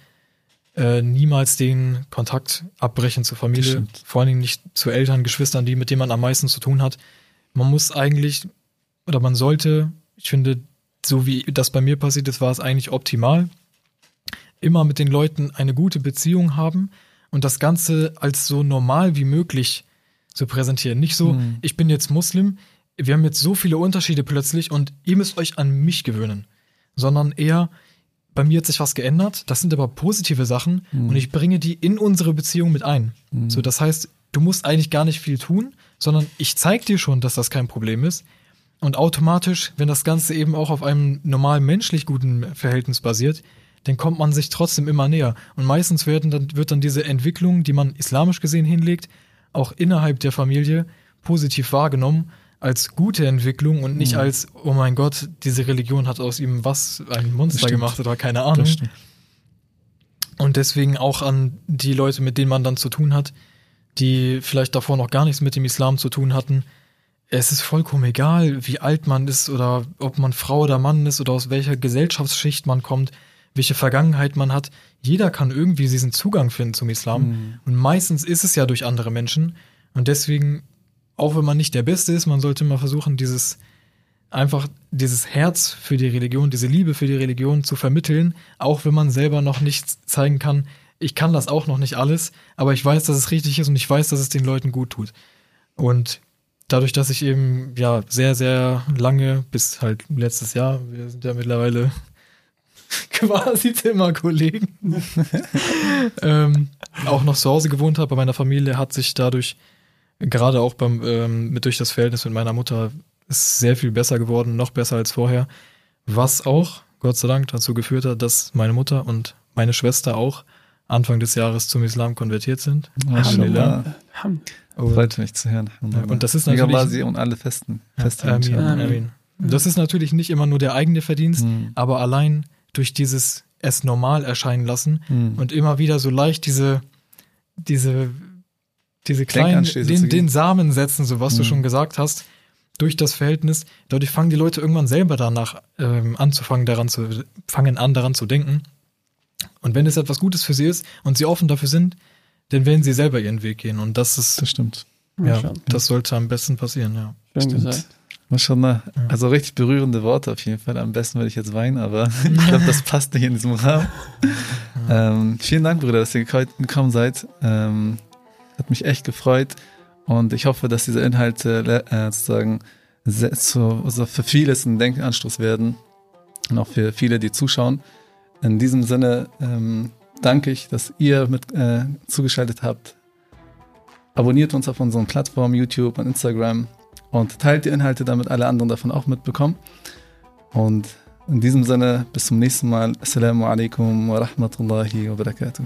Speaker 3: äh, niemals den Kontakt abbrechen zur Familie, vor allen Dingen nicht zu Eltern, Geschwistern, die mit denen man am meisten zu tun hat. Man muss eigentlich oder man sollte, ich finde, so wie das bei mir passiert ist, war es eigentlich optimal, immer mit den Leuten eine gute Beziehung haben und das Ganze als so normal wie möglich zu präsentieren. Nicht so,
Speaker 1: Mhm.
Speaker 3: ich bin jetzt Muslim, wir haben jetzt so viele Unterschiede plötzlich und ihr müsst euch an mich gewöhnen, sondern eher, bei mir hat sich was geändert, das sind aber positive Sachen
Speaker 1: Mhm.
Speaker 3: und ich bringe die in unsere Beziehung mit ein.
Speaker 1: Mhm.
Speaker 3: So, das heißt, du musst eigentlich gar nicht viel tun, sondern ich zeig dir schon, dass das kein Problem ist. Und automatisch, wenn das Ganze eben auch auf einem normal menschlich guten Verhältnis basiert, dann kommt man sich trotzdem immer näher. Und meistens werden dann, wird dann diese Entwicklung, die man islamisch gesehen hinlegt, auch innerhalb der Familie positiv wahrgenommen als gute Entwicklung und nicht
Speaker 1: Mhm.
Speaker 3: als, oh mein Gott, diese Religion hat aus ihm was, ein Monster gemacht oder keine Ahnung. Und deswegen auch an die Leute, mit denen man dann zu tun hat, die vielleicht davor noch gar nichts mit dem Islam zu tun hatten. Es ist vollkommen egal, wie alt man ist oder ob man Frau oder Mann ist oder aus welcher Gesellschaftsschicht man kommt, welche Vergangenheit man hat. Jeder kann irgendwie diesen Zugang finden zum Islam.
Speaker 1: Mhm.
Speaker 3: Und meistens ist es ja durch andere Menschen. Und deswegen, auch wenn man nicht der Beste ist, man sollte mal versuchen, dieses einfach dieses Herz für die Religion, diese Liebe für die Religion zu vermitteln, auch wenn man selber noch nicht zeigen kann, ich kann das auch noch nicht alles, aber ich weiß, dass es richtig ist und ich weiß, dass es den Leuten gut tut. Und dadurch, dass ich eben ja sehr, sehr lange, bis halt letztes Jahr, wir sind ja mittlerweile quasi Zimmerkollegen, ähm, auch noch zu Hause gewohnt habe bei meiner Familie, hat sich dadurch gerade auch beim ähm, mit durch das Verhältnis mit meiner Mutter ist sehr viel besser geworden, noch besser als vorher, was auch Gott sei Dank dazu geführt hat, dass meine Mutter und meine Schwester auch Anfang des Jahres zum Islam konvertiert sind.
Speaker 1: Alhamdulillah. Freut mich zu hören.
Speaker 3: Und das ist natürlich-
Speaker 1: und alle Festen.
Speaker 3: ja,
Speaker 1: Feste
Speaker 3: Amin,
Speaker 1: Amin.
Speaker 3: Amin. Das ist natürlich nicht immer nur der eigene Verdienst,
Speaker 1: Mhm.
Speaker 3: aber allein durch dieses es normal erscheinen lassen
Speaker 1: Mhm.
Speaker 3: und immer wieder so leicht diese, diese, diese kleinen, den, den Samen setzen, so was du
Speaker 1: Mhm.
Speaker 3: schon gesagt hast, durch das Verhältnis. Dadurch fangen die Leute irgendwann selber danach ähm, anzufangen, daran zu, fangen an, daran zu denken. Und wenn es etwas Gutes für sie ist und sie offen dafür sind, dann werden sie selber ihren Weg gehen. Und das ist,
Speaker 1: Das stimmt.
Speaker 3: ja,
Speaker 2: Schon.
Speaker 3: das sollte am besten passieren, ja.
Speaker 2: Schön
Speaker 1: Stimmt.
Speaker 2: gesagt.
Speaker 1: Mashallah.
Speaker 3: Ja.
Speaker 1: Also richtig berührende Worte auf jeden Fall. Am besten würde ich jetzt weinen, aber ich glaube, das passt nicht in diesem Rahmen. Ähm, vielen Dank, Bruder, dass ihr geko- gekommen seid. Ähm, hat mich echt gefreut und ich hoffe, dass diese Inhalte äh, sozusagen zu, also für vieles ein Denkanstoß werden und auch für viele, die zuschauen. In diesem Sinne ähm, danke ich, dass ihr mit äh, zugeschaltet habt. Abonniert uns auf unseren Plattformen YouTube und Instagram und teilt die Inhalte, damit alle anderen davon auch mitbekommen. Und in diesem Sinne, bis zum nächsten Mal. Assalamu alaikum wa rahmatullahi wa barakatuh.